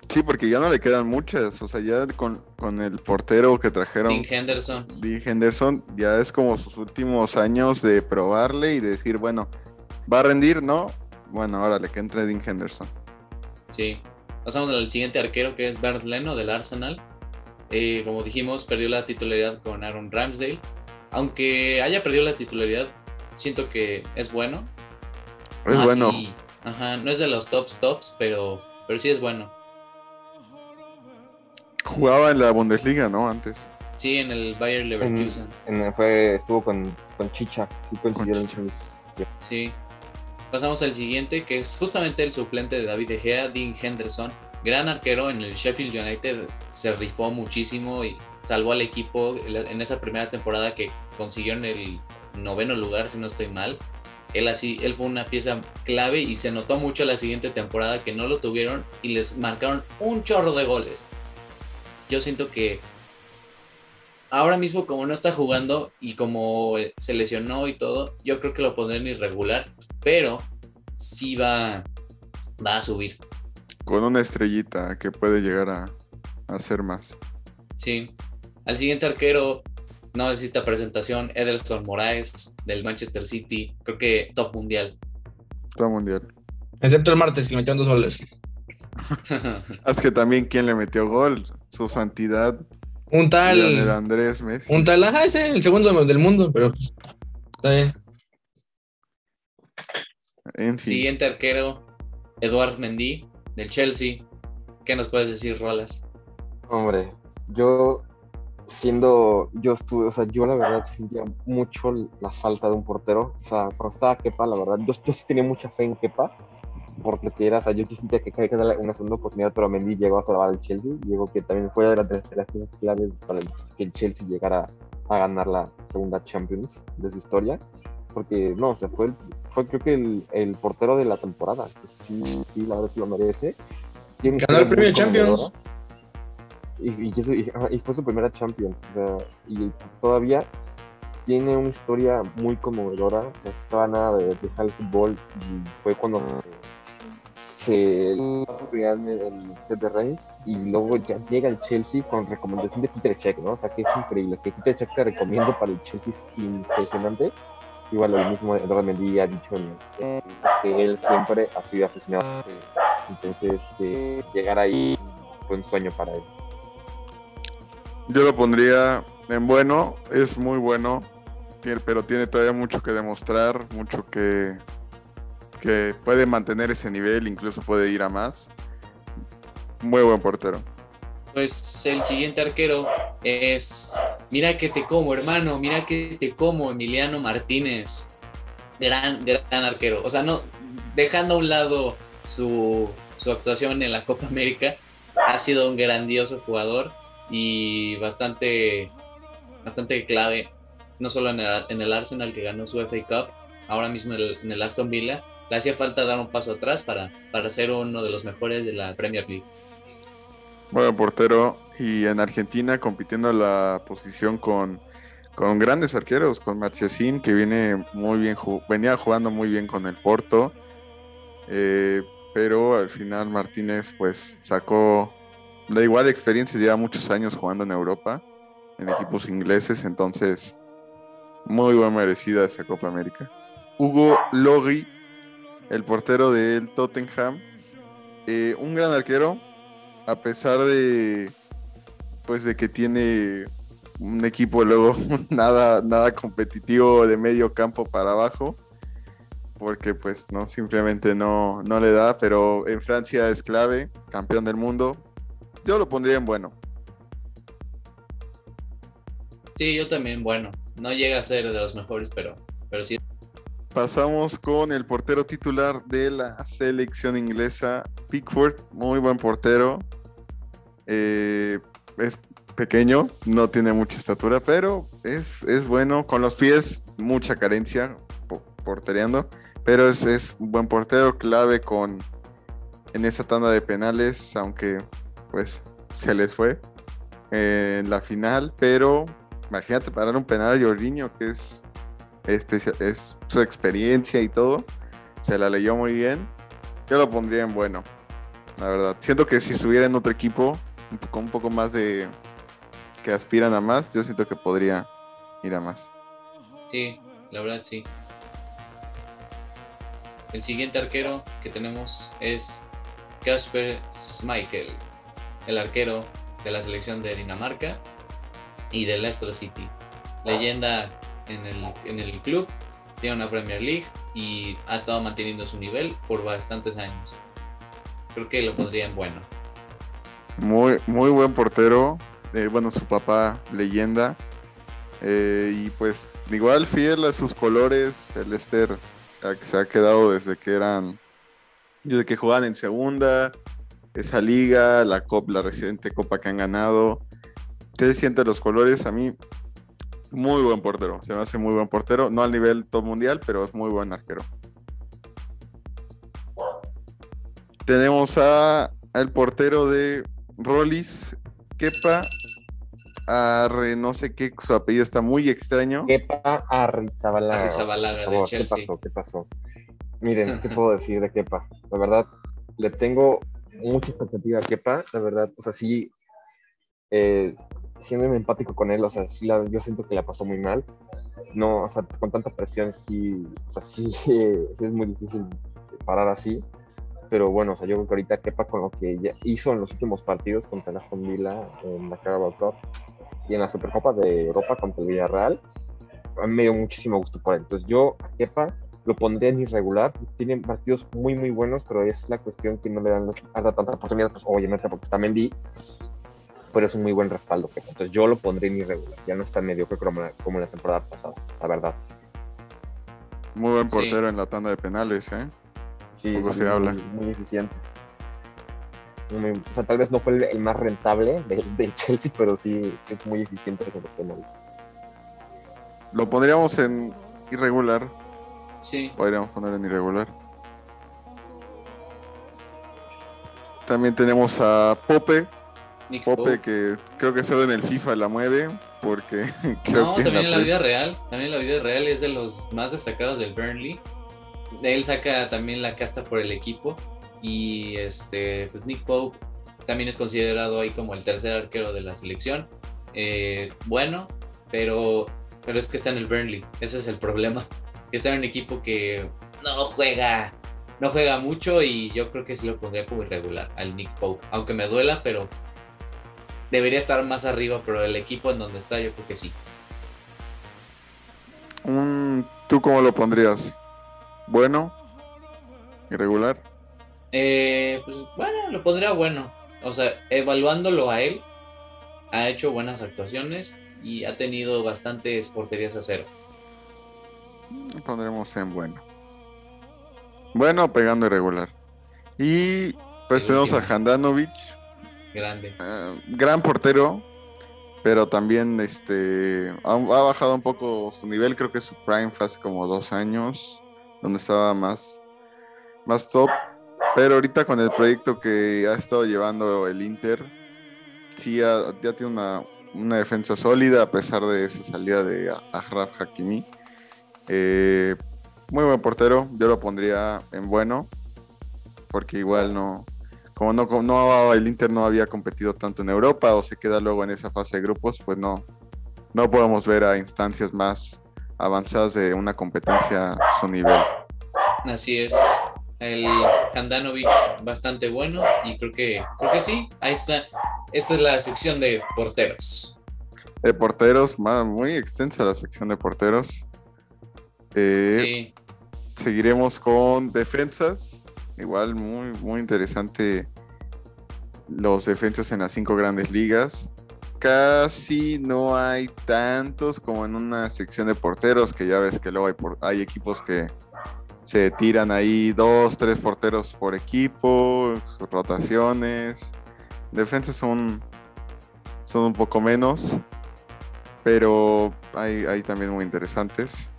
Sí, porque ya no le quedan muchas. O sea, ya con, con el portero que trajeron. Dean Henderson. Dean Henderson, ya es como sus últimos años de probarle y decir, bueno, ¿va a rendir? No. Bueno, órale, que entre Dean Henderson. Sí. Pasamos al siguiente arquero que es Bert Leno del Arsenal. Eh, como dijimos, perdió la titularidad con Aaron Ramsdale. Aunque haya perdido la titularidad, siento que es bueno. Es bueno. ajá, no es de los tops tops, pero, pero sí es bueno. Jugaba en la Bundesliga, ¿no? Antes. Sí, en el Bayern Leverkusen. fue, estuvo con, con Chicha, sí consiguieron Sí. Pasamos al siguiente, que es justamente el suplente de David De Gea, Dean Henderson. Gran arquero en el Sheffield United, se rifó muchísimo y salvó al equipo en esa primera temporada que consiguieron el noveno lugar, si no estoy mal. Él así, él fue una pieza clave y se notó mucho la siguiente temporada que no lo tuvieron y les marcaron un chorro de goles yo siento que ahora mismo como no está jugando y como se lesionó y todo, yo creo que lo pondré en irregular, pero sí va, va a subir. Con una estrellita que puede llegar a, hacer más. Sí. Al siguiente arquero, no necesita presentación, Edelson Moraes del Manchester City, creo que top mundial. Top mundial. Excepto el martes que metió dos goles. es que también quién le metió gol, su santidad. Un tal. Andrés Messi. Un tal, ajá, ese el segundo del mundo, pero pues, está bien. Siguiente arquero, Eduard Mendy, del Chelsea. ¿Qué nos puedes decir, Rolas? Hombre, yo siendo, yo estuve, o sea, yo la verdad sentía mucho la falta de un portero. O sea, cuando estaba Kepa, la verdad, yo, yo sí tenía mucha fe en Kepa por lo que era, o sea, yo sentía que había que darle una segunda oportunidad, pero Mendy llegó a salvar al Chelsea, llegó que también fuera de las, de las claves para que el Chelsea llegara a ganar la segunda Champions de su historia, porque no, o sea, fue, fue creo que el, el portero de la temporada, sí, sí, la verdad que lo merece. Ganó el premio Champions. Y, y, y, fue su primera Champions, o sea, y todavía tiene una historia muy conmovedora. O sea, estaba nada de dejar el fútbol y fue cuando se en el set Reims y luego ya llega el Chelsea con recomendación de Peter Check, ¿no? O sea, que es increíble. Que Peter Check te recomiendo para el Chelsea es impresionante. Igual lo mismo Eduardo Mendy ha dicho que él siempre ha sido aficionado. Entonces, que llegar ahí fue un sueño para él. Yo lo pondría en bueno, es muy bueno, pero tiene todavía mucho que demostrar, mucho que que puede mantener ese nivel, incluso puede ir a más. Muy buen portero. Pues el siguiente arquero es, mira que te como, hermano, mira que te como, Emiliano Martínez. Gran, gran arquero. O sea, no, dejando a un lado su, su actuación en la Copa América, ha sido un grandioso jugador y bastante, bastante clave, no solo en el, en el Arsenal que ganó su FA Cup, ahora mismo en el, en el Aston Villa, le hacía falta dar un paso atrás para, para ser uno de los mejores de la Premier League. Bueno, portero, y en Argentina compitiendo la posición con, con grandes arqueros, con Marchesín, que viene muy bien, venía jugando muy bien con el Porto, eh, pero al final Martínez pues sacó la igual experiencia, lleva muchos años jugando en Europa, en equipos ingleses, entonces muy buena merecida esa Copa América. Hugo Logui el portero del Tottenham. Eh, un gran arquero, a pesar de pues de que tiene un equipo luego nada, nada competitivo de medio campo para abajo, porque pues no, simplemente no, no le da, pero en Francia es clave, campeón del mundo. Yo lo pondría en bueno. Sí, yo también, bueno. No llega a ser de los mejores, pero, pero sí Pasamos con el portero titular de la selección inglesa, Pickford, muy buen portero. Eh, es pequeño, no tiene mucha estatura, pero es, es bueno. Con los pies, mucha carencia portereando, Pero es, es un buen portero, clave con en esa tanda de penales, aunque pues se les fue en la final, pero imagínate parar un penal a Jorginho, que es, es su experiencia y todo, se la leyó muy bien. Yo lo pondría en bueno, la verdad. Siento que si estuviera en otro equipo, con un poco más de que aspiran a más, yo siento que podría ir a más. Sí, la verdad sí. El siguiente arquero que tenemos es Kasper Schmeichel, el arquero de la selección de Dinamarca y de Leicester City. Leyenda en el, en el club, tiene una Premier League y ha estado manteniendo su nivel por bastantes años. Creo que lo pondría en bueno. Muy, muy buen portero. Eh, bueno, su papá, leyenda. Eh, y pues igual fiel a sus colores, el Leicester se ha quedado desde que eran, desde que jugaban en segunda, esa liga, la, Cop, la reciente copa que han ganado. ¿Qué siente los colores? A mí, muy buen portero. Se me hace muy buen portero. No al nivel top mundial, pero es muy buen arquero. Tenemos a el portero de Rollis, Kepa Arre, no sé qué, su apellido está muy extraño. Kepa Arrizabalaga. Arrizabalaga de Chelsea. ¿Qué pasó? ¿Qué pasó? Miren, ¿qué puedo decir de Kepa? La verdad, le tengo mucha expectativa a Kepa, la verdad, o sea, sí, eh, siendo empático con él, o sea, sí, la, yo siento que la pasó muy mal. No, o sea, con tanta presión, sí, o sea, sí, sí es muy difícil parar así pero bueno, o sea, yo creo que ahorita Kepa con lo que hizo en los últimos partidos contra el Aston Villa en la Carabao Cup y en la Supercopa de Europa contra el Villarreal, a mí me dio muchísimo gusto por él. Entonces yo a Kepa lo pondría en irregular, tiene partidos muy muy buenos, pero es la cuestión que no le dan tanta oportunidad, pues obviamente porque está Mendy, pero es un muy buen respaldo Kepa. Entonces yo lo pondría en irregular, ya no está medio como, como en la temporada pasada, la verdad. Muy buen portero en la tanda de penales, ¿eh? Sí, se habla. Muy, eficiente. o sea, tal vez no fue el, más rentable del Chelsea, pero sí es muy eficiente con los penales. Lo pondríamos en irregular. Sí. Podríamos poner en irregular. También tenemos a Pope. Pope, que creo que solo en el FIFA la mueve, porque creo no, también en la vida real. También en la vida real es de los más destacados del Burnley él saca también la casta por el equipo y este, pues Nick Pope también es considerado ahí como el tercer arquero de la selección. Eh, bueno, pero, pero es que está en el Burnley, ese es el problema, que está en un equipo que no juega, no juega mucho y yo creo que sí lo pondría como irregular al Nick Pope, aunque me duela, pero debería estar más arriba, pero el equipo en donde está yo creo que sí. ¿Tú cómo lo pondrías? bueno, irregular. Eh, pues bueno, lo pondría bueno. O sea, evaluándolo a él, ha hecho buenas actuaciones y ha tenido bastantes porterías a cero. Lo pondremos en bueno. Bueno, pegando irregular. Y pues tenemos a Handanovic. Grande. Eh, gran portero, pero también este ha, bajado un poco su nivel. Creo que su prime fue hace como dos años donde estaba más, más top. Pero ahorita con el proyecto que ha estado llevando el Inter, sí ya, tiene una, defensa sólida a pesar de esa salida de Ahraf Hakimi. Eh, muy buen portero, yo lo pondría en bueno, porque igual no, como no, no, el Inter no había competido tanto en Europa o se queda luego en esa fase de grupos, pues no, no podemos ver a instancias más avanzadas de una competencia a su nivel. Así es. El Handanovic bastante bueno y creo que creo que sí, ahí está. Esta es la sección de porteros. De porteros, muy extensa la sección de porteros. Eh, sí. Seguiremos con defensas. Igual muy, muy interesante los defensas en las cinco grandes ligas casi no hay tantos como en una sección de porteros, que ya ves que luego hay, hay equipos que se tiran ahí dos, tres porteros por equipo, rotaciones. Defensas son, son un poco menos, pero hay, hay también muy interesantes.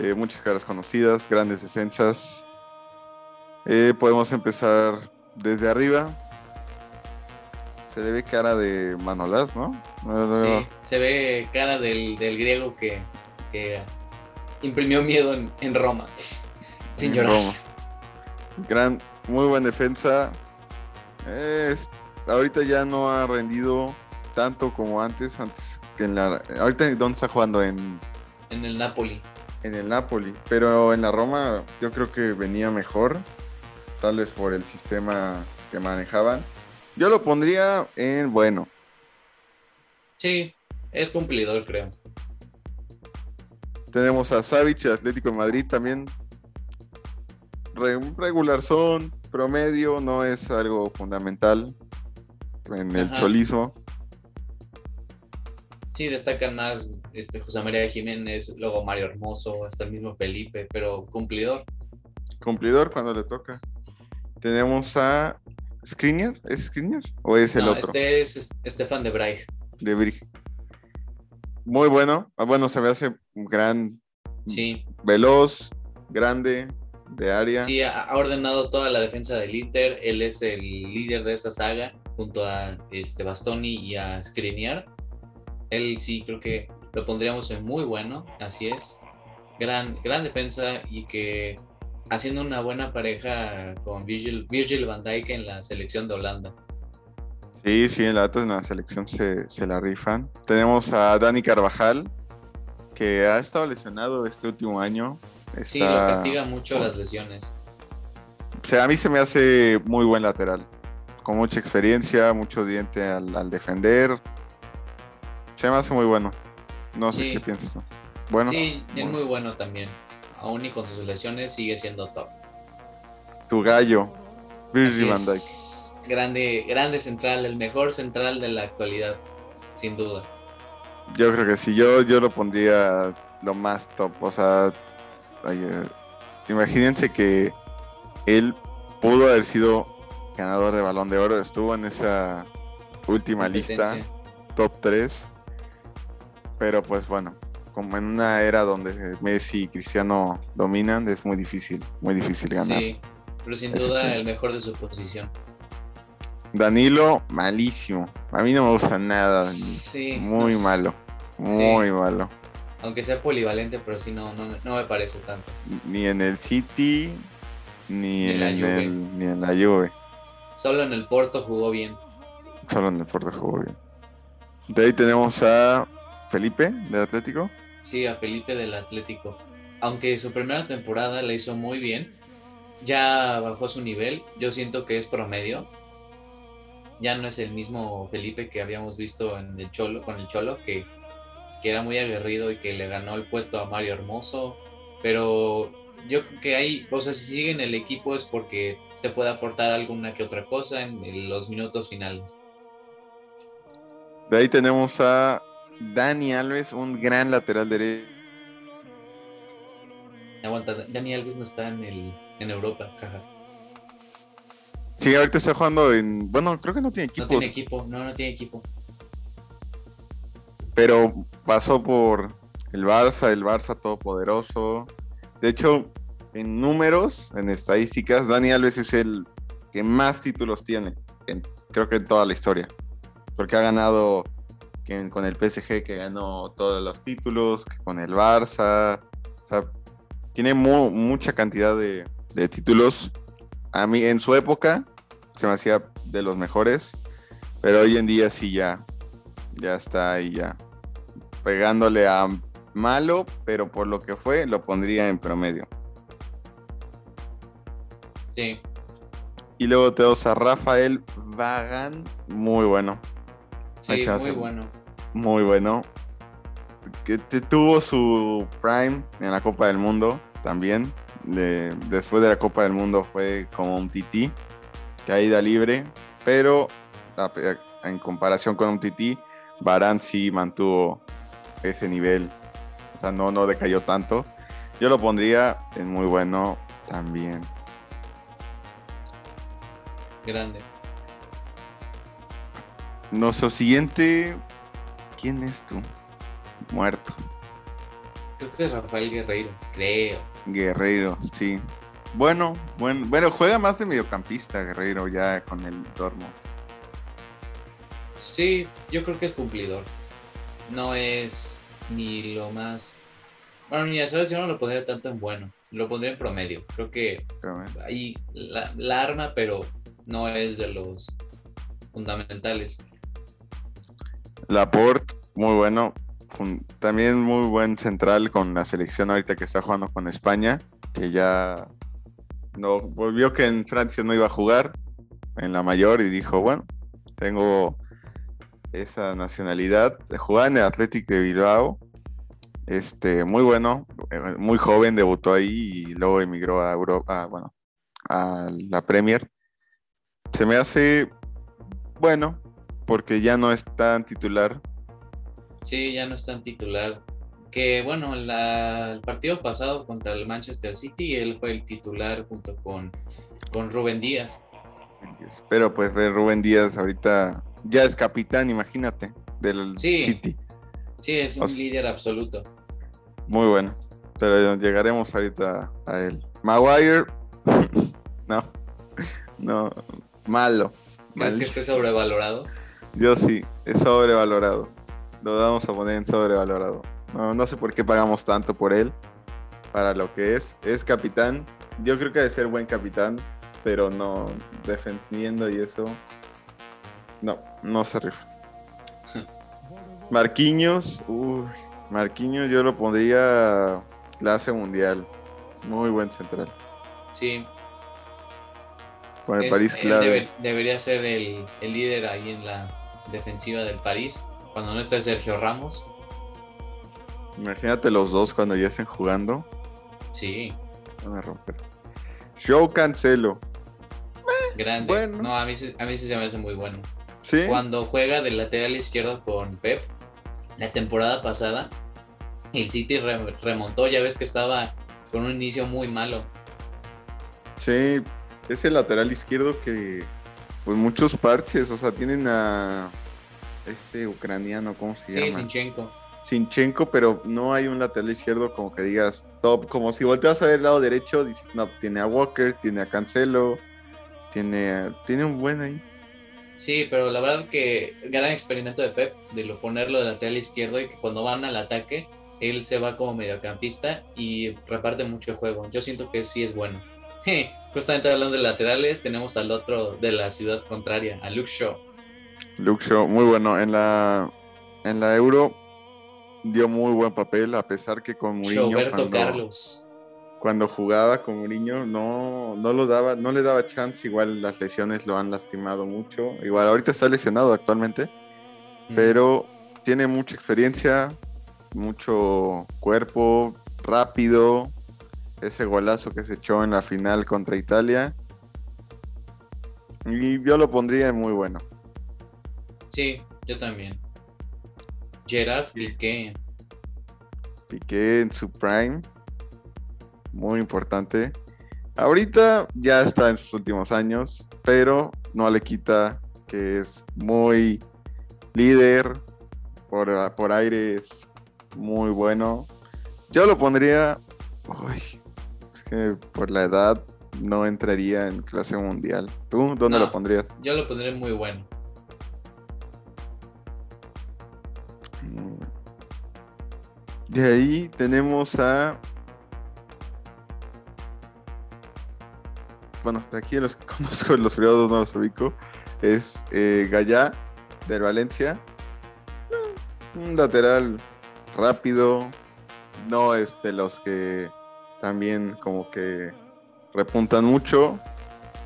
eh, muchas caras conocidas, grandes defensas. Eh, podemos empezar desde arriba. Se le ve cara de Manolas, ¿no? Sí, se ve cara del, griego que, que, imprimió miedo en, Roma. Sin llorar. Gran, muy buena defensa. ahorita ya no ha rendido tanto como antes. Antes que en la. Ahorita dónde está jugando en. En el Napoli. En el Napoli. Pero en la Roma yo creo que venía mejor. Tal vez por el sistema que manejaban. Yo lo pondría en bueno. Sí, es cumplidor, creo. Tenemos a Savic, Atlético de Madrid también. regular son, promedio, no es algo fundamental en el cholismo. Sí, destacan más este, José María Jiménez, luego Mario Hermoso, hasta el mismo Felipe, pero cumplidor. Cumplidor cuando le toca. Tenemos a Skriniar, ¿es Skriniar o es el otro? Este es Estefan de Braig. De Braig. Muy bueno. Ah, bueno, se me hace gran. Sí. Veloz, grande, de área. Sí, ha ordenado toda la defensa del Inter. Él es el líder de esa saga, junto a este Bastoni y a Skriniar. Él sí, creo que lo pondríamos en muy bueno, así es. Gran, gran defensa y que haciendo una buena pareja con Virgil, Virgil van Dijk en la selección de Holanda. Sí, sí, en la, en la selección se, se, la rifan. Tenemos a Dani Carvajal, que ha estado lesionado este último año. Sí, lo castiga mucho las lesiones. O sea, a mí se me hace muy buen lateral. Con mucha experiencia, mucho diente al, defender. Se me hace muy bueno. No sé qué piensas tú. Bueno. Sí, es muy bueno también aún y con sus lesiones, sigue siendo top. Tu gallo, Virgil van Grande, grande central, el mejor central de la actualidad, sin duda. Yo creo que sí, yo, yo lo pondría lo más top. O sea, eh, imagínense que él pudo haber sido ganador de balón de oro, estuvo en esa última lista, top 3. Pero pues bueno, como en una era donde Messi y Cristiano dominan, es muy difícil, muy difícil ganar. Sí, pero sin duda el mejor de su posición. Danilo, malísimo. A mí no me gusta nada. Sí, muy malo, muy malo. Aunque sea polivalente, pero sí no, no, me parece tanto. Ni en el City, ni, en, el, ni en la Juve. Solo en el Porto jugó bien. Solo en el Porto jugó bien. De ahí tenemos a Felipe, de Atlético. Sí, a Felipe del Atlético. Aunque su primera temporada la hizo muy bien, ya bajó su nivel. Yo siento que es promedio. Ya no es el mismo Felipe que habíamos visto en el Cholo, con el Cholo, que, era muy aguerrido y que le ganó el puesto a Mario Hermoso. Pero yo creo que ahí, o sea, si sigue en el equipo es porque te puede aportar alguna que otra cosa en los minutos finales. De ahí tenemos a Dani Alves, un gran lateral derecho. Aguanta, Dani Alves no está en, el, en Europa, caja. Sí, ahorita está jugando en. Bueno, creo que no tiene equipo. No tiene equipo, no, no tiene equipo. Pero pasó por el Barça, el Barça todopoderoso. De hecho, en números, en estadísticas, Dani Alves es el que más títulos tiene, creo que en toda la historia. Porque ha ganado con el PSG que ganó todos los títulos, con el Barça. O sea, tiene mucha cantidad de, títulos. A mí en su época se me hacía de los mejores, pero hoy en día sí ya, ya está ahí ya. Pegándole a malo, pero por lo que fue lo pondría en promedio. Sí. Y luego tenemos a Rafael Vagan, muy bueno. Sí, muy bueno. Muy bueno. Que tuvo su prime en la Copa del Mundo también. después de la Copa del Mundo fue como un tití, caída libre, pero en comparación con un tití, Barán sí mantuvo ese nivel. O sea, no, no decayó tanto. Yo lo pondría en muy bueno también. Grande. Nuestro siguiente. ¿Quién es tú? Muerto. Creo que es Rafael Guerreiro, creo. Guerreiro, sí. Bueno, bueno, bueno, juega más de mediocampista Guerreiro ya con el Dortmund. Sí, yo creo que es cumplidor. No es ni lo más. Bueno, ni sabes, yo no lo pondría tanto en bueno. Lo pondría en promedio. Creo que ahí la, la arma, pero no es de los fundamentales. Laporte, muy bueno. También muy buen central con la selección ahorita que está jugando con España, que ya no volvió que en Francia no iba a jugar en la mayor y dijo, bueno, tengo esa nacionalidad. Jugaba en el Athletic de Bilbao. Este, muy bueno, eh, muy joven, debutó ahí y luego emigró a Europa, bueno, a la Premier. Se me hace bueno, porque ya no es tan titular. Sí, ya no es tan titular. Que bueno, la- el partido pasado contra el Manchester City, él fue el titular junto con, con Rubén Díaz. Pero pues Rubén Díaz ahorita ya es capitán, imagínate, del Sí. City. Sí, es un O sea- líder absoluto. Muy bueno. Pero llegaremos ahorita a él. Maguire, no, no, malo. ¿Crees que esté sobrevalorado? Yo sí, es sobrevalorado. Lo vamos a poner en sobrevalorado. No, no sé por qué pagamos tanto por él. Para lo que es. Es capitán. Yo creo que debe ser buen capitán. Pero no defendiendo y eso. No, no se rifa. Marquinhos. Uy, Marquinhos yo lo pondría clase mundial. Muy buen central. Sí, Con el es- París debe- debería ser el, el líder ahí en la defensiva del París. Cuando no esté Sergio Ramos, Imagínate los dos cuando ya estén jugando. sí, Van a romper. Joe Cancelo. grande. Bueno. No, a mí, sí- a mí sí se me hace muy bueno. Sí. Cuando juega del lateral izquierdo con Pep, la temporada pasada, el City re- remontó, ya ves que estaba con un inicio muy malo. Sí, es el lateral izquierdo que, pues muchos parches, o sea, tienen a este ucraniano, ¿cómo se Sí, llama? Sinchenko. Sinchenko, pero no hay un lateral izquierdo como que digas top, como si volteas a ver el lado derecho, dices, no, tiene a Walker, tiene a Cancelo, tiene, tiene un buen ahí. Sí, pero la verdad que gran experimento de Pep, de lo ponerlo de lateral izquierdo y que cuando van al ataque, él se va como mediocampista y reparte mucho el juego. Yo siento que sí es bueno. Justamente hablando de laterales, tenemos al otro de la ciudad contraria, a Luke Shaw. Luke Shaw, muy bueno, en la, en la Euro dio muy buen papel, a pesar que con Mourinho cuando- Carlos. cuando jugaba con Mourinho no, no lo daba, no le daba chance, igual las lesiones lo han lastimado mucho. Igual ahorita está lesionado actualmente, Mm. pero tiene mucha experiencia, mucho cuerpo, rápido. Ese golazo que se echó en la final contra Italia. Y yo lo pondría muy bueno. Sí, yo también. Gerard Piqué. Piqué en su prime. Muy importante. Ahorita ya está en sus últimos años, pero no le quita que es muy líder. Por, por aire es muy bueno. Yo lo pondría. Uy, que por la edad no entraría en clase mundial. ¿Tú dónde No. lo pondrías? Yo lo pondré muy bueno. Mm. De ahí tenemos a. Bueno, de aquí de los que conozco, los privados no los ubico. Es eh, Gallá del Valencia. Eh, Un lateral rápido. No es de los que también como que repuntan mucho.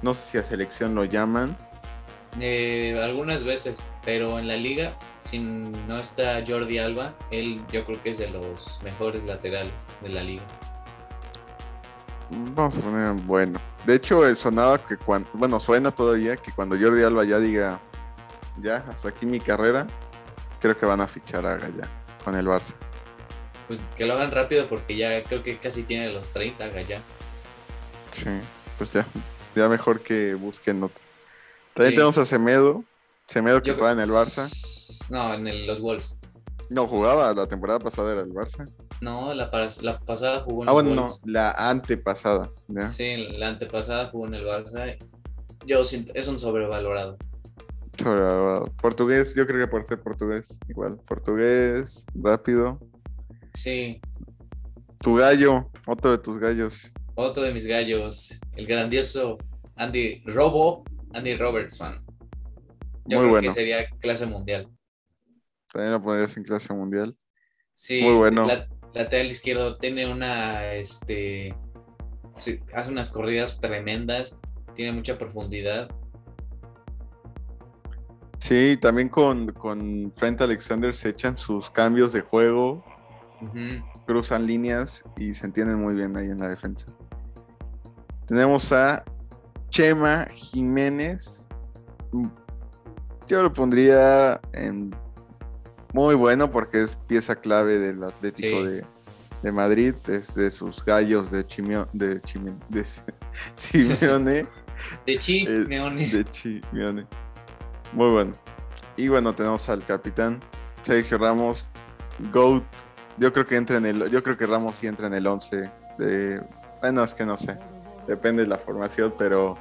No sé si a selección lo llaman. Eh, algunas veces, pero en la liga, si no está Jordi Alba, él yo creo que es de los mejores laterales de la liga. Vamos a poner bueno. De hecho, eh, sonaba que cuando, bueno, suena todavía que cuando Jordi Alba ya diga, ya, hasta aquí mi carrera, creo que van a fichar a Gallá con el Barça. Pues que lo hagan rápido porque ya creo que casi tiene los 30 ya. Sí, pues ya, ya mejor que busquen otro. También Sí. tenemos a Semedo, Semedo que Yo- juega en el Barça. No, en el- los Wolves. No jugaba, la temporada pasada era el Barça. No, la, la pasada jugó en Ah, el bueno, no, Wolves. la antepasada. ¿ya? Sí, la antepasada jugó en el Barça. Yo siento, es un sobrevalorado. Sobrevalorado. Portugués, yo creo que por ser portugués, igual. Portugués, rápido. Sí, Tu gallo, otro de tus gallos. otro de mis gallos, el grandioso Andy Robo, Andy Robertson. Yo Muy creo bueno. que sería clase mundial. También lo pondrías en clase mundial. Sí, Muy bueno. La, lateral izquierdo tiene una, este, hace unas corridas tremendas, tiene mucha profundidad. Sí, también con, con Trent Alexander se echan sus cambios de juego, Cruzan líneas y se entienden muy bien ahí en la defensa. Tenemos a Chema Jiménez. Yo lo pondría en muy bueno porque es pieza clave del Atlético Sí. de, de Madrid, es de sus gallos de Chimio, de, Chime- de Simeone. De Chimione. Muy bueno. Y bueno, tenemos al capitán Sergio Ramos, GOAT. Yo creo que entra en el, yo creo que Ramos sí entra en el 11 de, bueno, es que no sé. Depende de la formación, pero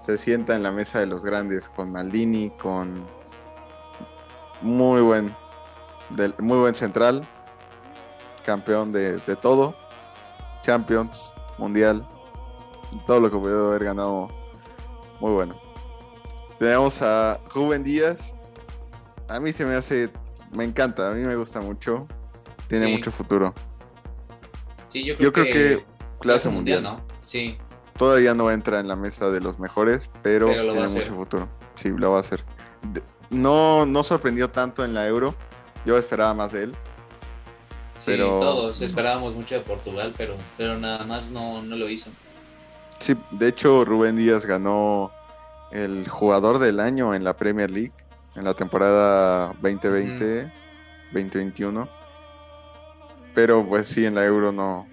se sienta en la mesa de los grandes con Maldini, con muy buen muy buen central, campeón de, de todo, Champions, Mundial, todo lo que pudo haber ganado muy bueno. Tenemos a Rubén Díaz. A mí se me hace, me encanta, a mí me gusta mucho. Tiene Sí. mucho futuro. Sí, yo creo, Yo creo que clase mundial. ¿no? Sí, Todavía no entra en la mesa de los mejores, pero, tiene hacer. mucho futuro. Sí, lo va a hacer. No, no sorprendió tanto en la Euro. Yo esperaba más de él. sí, Pero- todos esperábamos mucho de Portugal, pero, pero nada más no, no lo hizo. Sí, de hecho, Rubén Díaz ganó el jugador del año en la Premier League en la temporada 2020-2021. Pero pues sí, en la Euro no,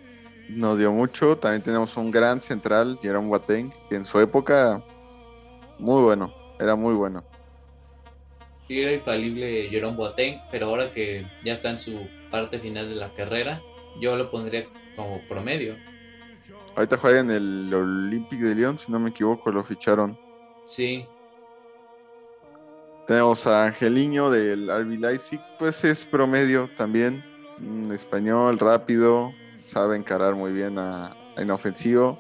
no dio mucho. También tenemos un gran central, Jerome Boateng, que en su época muy bueno, era muy bueno. Sí, era infalible Jerome Boateng, pero ahora que ya está en su parte final de la carrera, yo lo pondría como promedio. Ahorita juega en el Olympique de Lyon, si no me equivoco, lo ficharon. Sí, Tenemos a Angeliño del RB Leipzig, pues es promedio también, un español rápido, sabe encarar muy bien a, en ofensivo.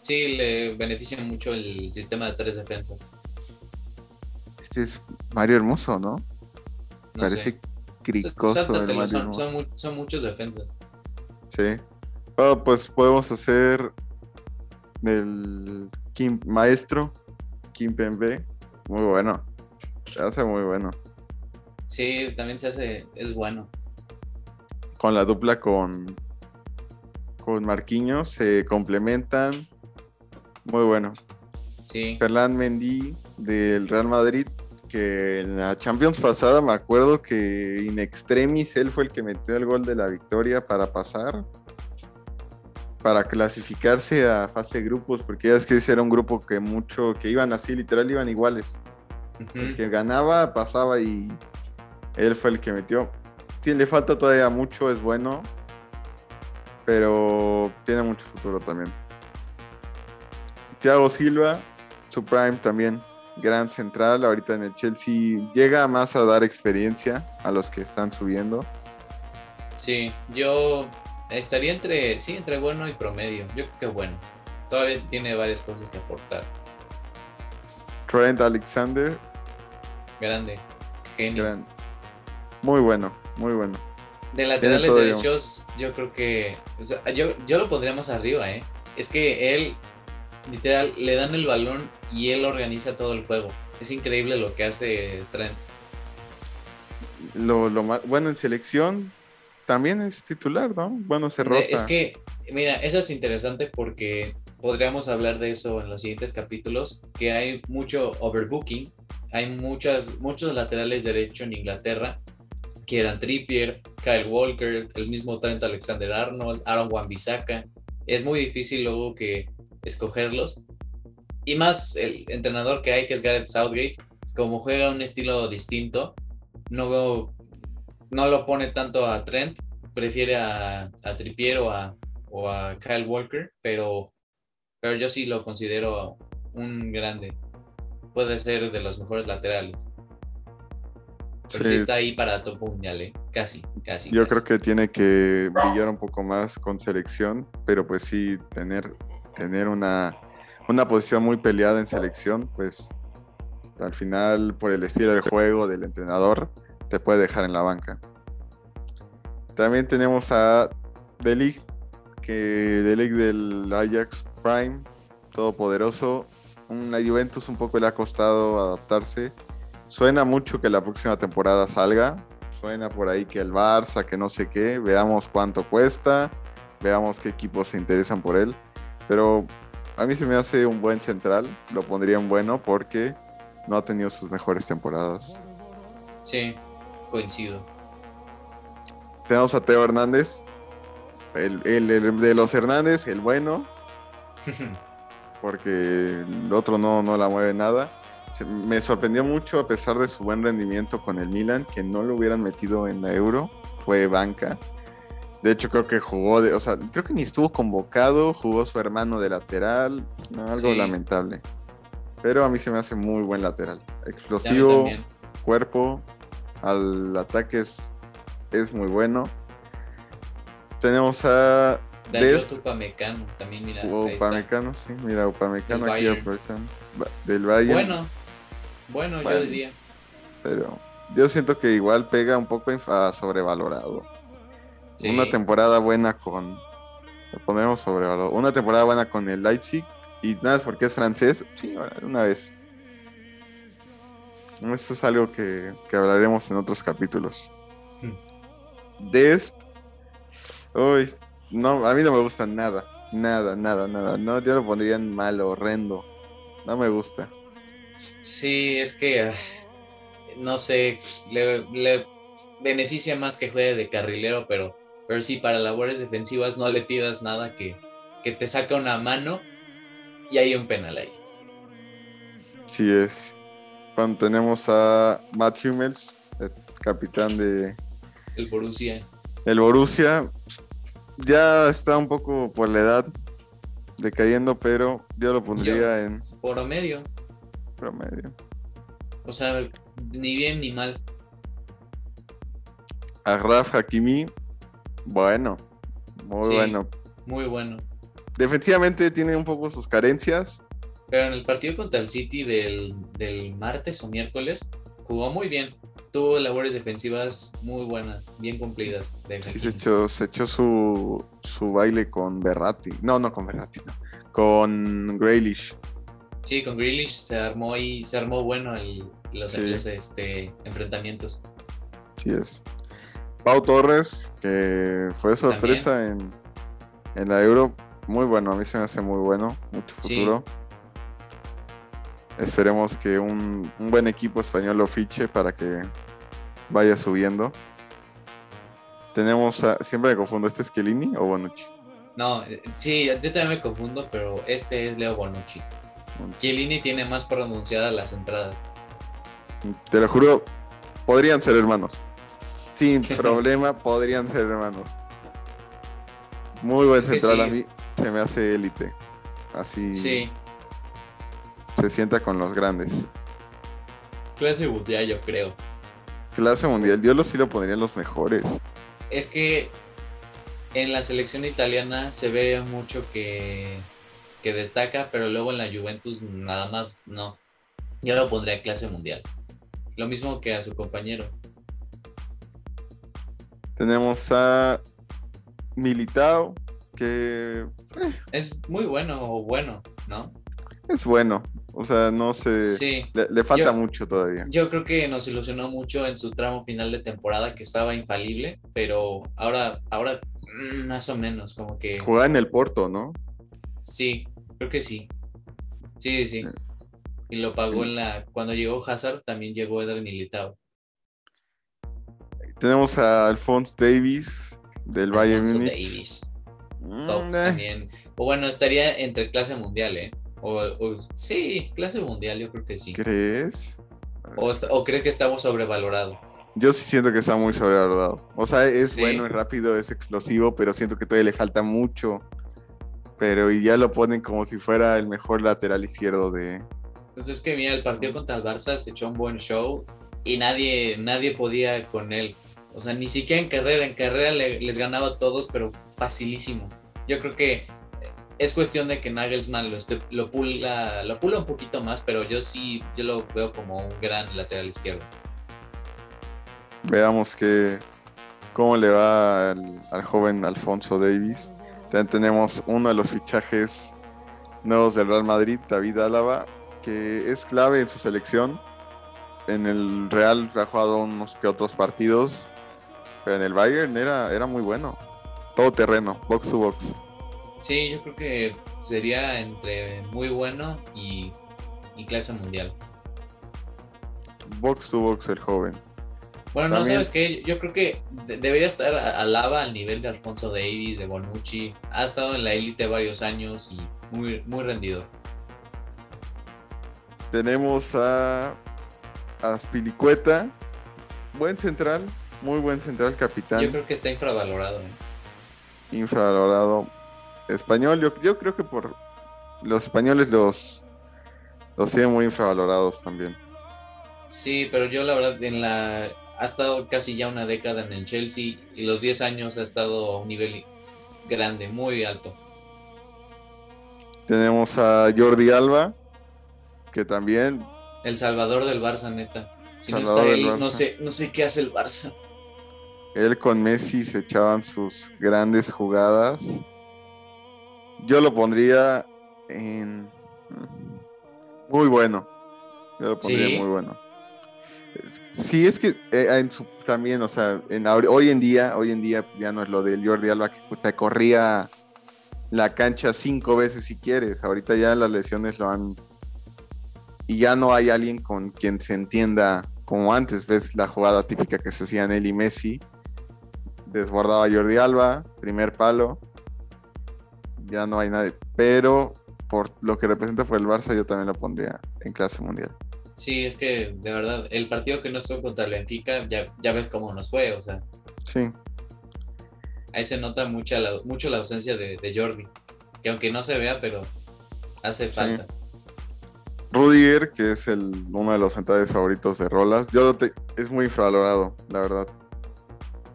sí, le beneficia mucho el sistema de tres defensas. Este es Mario Hermoso, ¿no? No Parece sé. cricoso el Mario son, muchos defensas. Sí. Bueno, pues podemos hacer del Kim Maestro, Kim Pembe, muy bueno. Se hace muy bueno. Sí, también se hace, es bueno. Con la dupla con, con Marquinhos se complementan. Muy bueno. Sí, Ferland Mendy del Real Madrid, que en la Champions pasada me acuerdo que in extremis él fue el que metió el gol de la victoria para pasar, para clasificarse a fase de grupos, porque ya es que ese era un grupo que mucho, que iban así, literal, iban iguales. El que ganaba, pasaba y él fue el que metió. Sí, le falta todavía mucho, es bueno, pero tiene mucho futuro también. Thiago Silva, su prime también, gran central, ahorita en el Chelsea llega más a dar experiencia a los que están subiendo. sí, yo estaría entre, sí, entre bueno y promedio. Yo creo que bueno. Todavía tiene varias cosas que aportar. Trent Alexander, Grande, genio. gran- muy bueno, muy bueno. De laterales derechos, yo creo que. o sea, yo, yo lo pondría más arriba, ¿eh? Es que él, literal, le dan el balón y él organiza todo el juego. Es increíble lo que hace Trent. Lo, lo bueno, en selección también es titular, ¿no? Bueno, se rota. Es que, mira, eso es interesante porque podríamos hablar de eso en los siguientes capítulos, que hay mucho overbooking, hay muchas, muchos laterales derecho en Inglaterra, que eran Trippier, Kyle Walker, el mismo Trent Alexander-Arnold, Aaron Wan-Bissaka. Es muy difícil luego que escogerlos. Y más el entrenador que hay, que es Gareth Southgate, como juega un estilo distinto, no, no lo pone tanto a Trent prefiere a, a Trippier o a, o a Kyle Walker, pero, pero yo sí lo considero un grande. Puede ser de los mejores laterales. Pero sí, Sí. está ahí para top mundial, ¿eh? Casi, casi. Yo casi. creo que tiene que brillar un poco más con selección, pero pues sí, tener, tener una, una posición muy peleada en selección, pues al final, por el estilo de juego del entrenador, te puede dejar en la banca. También tenemos a Delig, que Delig del Ajax Prime, todopoderoso. La Juventus un poco le ha costado adaptarse. Suena mucho que la próxima temporada salga. Suena por ahí que el Barça, que no sé qué. Veamos cuánto cuesta. Veamos qué equipos se interesan por él. Pero a mí se me hace un buen central. Lo pondría en bueno porque no ha tenido sus mejores temporadas. Sí, coincido. Tenemos a Teo Hernández. El, el- el de los Hernández, el bueno, porque el otro no, no la mueve nada. Me sorprendió mucho a pesar de su buen rendimiento con el Milan, que no lo hubieran metido en la Euro, fue banca. De hecho creo que jugó, de, o sea, creo que ni estuvo convocado, jugó su hermano de lateral, no, algo Sí. lamentable. Pero a mí se me hace muy buen lateral. Explosivo, cuerpo, al ataque es, es muy bueno. Tenemos a Dest. Upamecano, también mira. Upamecano, sí, mira, Upamecano aquí Bayern. aprovechan Ba- del Bayern. Bueno, bueno, Bueno. yo diría. Pero yo siento que igual pega un poco inf- a sobrevalorado. Sí. Una temporada buena con. Lo ponemos sobrevalorado. Una temporada buena con el Leipzig. Y nada, es porque es francés. Sí, una vez. Eso es algo que, que hablaremos en otros capítulos. Dest. Uy, no, a mí no me gusta nada. Nada, nada, nada. No, yo lo pondría en malo, horrendo. No me gusta. Sí, es que ah, no sé, le, le beneficia más que juegue de carrilero, pero, pero sí, para labores defensivas no le pidas nada que, que te saque una mano y hay un penal ahí. Sí es. Cuando tenemos a Matt Hummels, el capitán de El Borussia. el Borussia, ya está un poco por la edad decayendo, pero yo lo pondría en Por medio. Promedio. O sea, ni bien ni mal. A Raf Hakimi, bueno, muy Sí. bueno. Muy bueno. Defensivamente tiene un poco sus carencias. Pero en el partido contra el City del, del martes o miércoles jugó muy bien. Tuvo labores defensivas muy buenas, bien cumplidas. de Sí, se echó, se echó su, su baile con Berratti. No, no con Berratti, no. Con Grealish. Sí, con Grealish se armó ahí, se armó bueno el- los, Sí. los, este, enfrentamientos. Sí es. Pau Torres, que fue sorpresa en, en la Euro. Muy bueno, a mí se me hace muy bueno. Mucho Sí. futuro. Esperemos que un, un buen equipo español lo fiche para que vaya subiendo. Tenemos a. Siempre me confundo, ¿este es Chiellini o Bonucci? No, eh, sí, yo también me confundo, pero este es Leo Bonucci. Chiellini tiene más pronunciadas las entradas. Te lo juro, podrían ser hermanos. Sin problema, podrían ser hermanos. Muy buen Es central a mí, se me hace élite. Así Sí, se sienta con los grandes. clase mundial yo creo. Clase mundial, yo lo sí lo pondría en los mejores. Es que en la selección italiana se ve mucho que, que destaca, pero luego en la Juventus nada más no. Yo lo pondría clase mundial. Lo mismo que a su compañero. Tenemos a Militao, que eh, Es muy bueno o bueno, ¿no? es bueno. O sea, no sé. Sí. Le, le falta Yo- mucho todavía. Yo creo que nos ilusionó mucho en su tramo final de temporada que estaba infalible, pero ahora, ahora mm, más o menos, como que Jugaba en el Porto, ¿no? sí, creo que sí. Sí, sí. Y lo pagó en la. Cuando llegó Hazard, también llegó Eder Militao. Tenemos a Alphonse Davis del Bayern Múnich. Davis. Mm, top eh, también. O bueno, estaría entre clase mundial, ¿eh? O, o- sí, clase mundial, yo creo que sí. ¿Crees? O, o crees que estamos sobrevalorados. Yo sí siento que está muy sobrevalorado. O sea, es Sí. bueno, es rápido, es explosivo, pero siento que todavía le falta mucho. Pero y ya lo ponen como si fuera el mejor lateral izquierdo de... Pues es que mira, el partido contra el Barça se echó un buen show y nadie, nadie podía con él. O sea, ni siquiera en carrera, en carrera le- les ganaba a todos, pero facilísimo. Yo creo que eh, es cuestión de que Nagelsmann lo, esté- lo, pula, lo pula un poquito más, pero yo sí, yo lo veo como un gran lateral izquierdo. Veamos que, cómo le va al, al joven Alfonso Davis. También tenemos uno de los fichajes nuevos del Real Madrid, David Álava, que es clave en su selección. En el Real ha jugado unos que otros partidos, pero en el Bayern era, era muy bueno. Todo terreno, box to box. Sí, yo creo que sería entre muy bueno y, y clase mundial. Box to box el joven. Bueno, no sabes qué, yo creo que de- debería estar a- Alaba al nivel de Alfonso Davis, de Bonucci. Ha estado en la élite varios años y muy, muy rendido. Tenemos a Aspilicueta, buen central, muy buen central capitán. Yo creo que está infravalorado. ¿eh? infravalorado español. Yo, yo creo que por los españoles los, los tienen muy infravalorados también. Sí, pero yo la verdad en la ha estado casi ya una década en el Chelsea y los 10 años ha estado a un nivel grande, muy alto. Tenemos a Jordi Alba, que también El salvador del Barça, neta. Si no Salvador está del él, no sé, no sé qué hace el Barça. él con Messi se echaban sus grandes jugadas. Yo lo pondría en muy bueno. Yo lo pondría Sí. muy bueno. Sí, es que eh, también, o sea, hoy en día, hoy en día ya no es lo del Jordi Alba que te corría la cancha cinco veces si quieres. Ahorita ya las lesiones lo han y ya no hay alguien con quien se entienda como antes. Ves la jugada típica que se hacían él y Messi. Desbordaba Jordi Alba, primer palo. Ya no hay nadie. Pero por lo que representa por el Barça, yo también lo pondría en clase mundial. Sí, es que de verdad, el partido que no estuvo contra el Benfica, ya, ya ves cómo nos fue, o sea, Sí, ahí se nota mucha la- mucho la ausencia de, de Jordi, que aunque no se vea, pero hace falta. Rudiger, que es el, uno de los centrales favoritos de Rolas, yo te- es muy infravalorado, la verdad.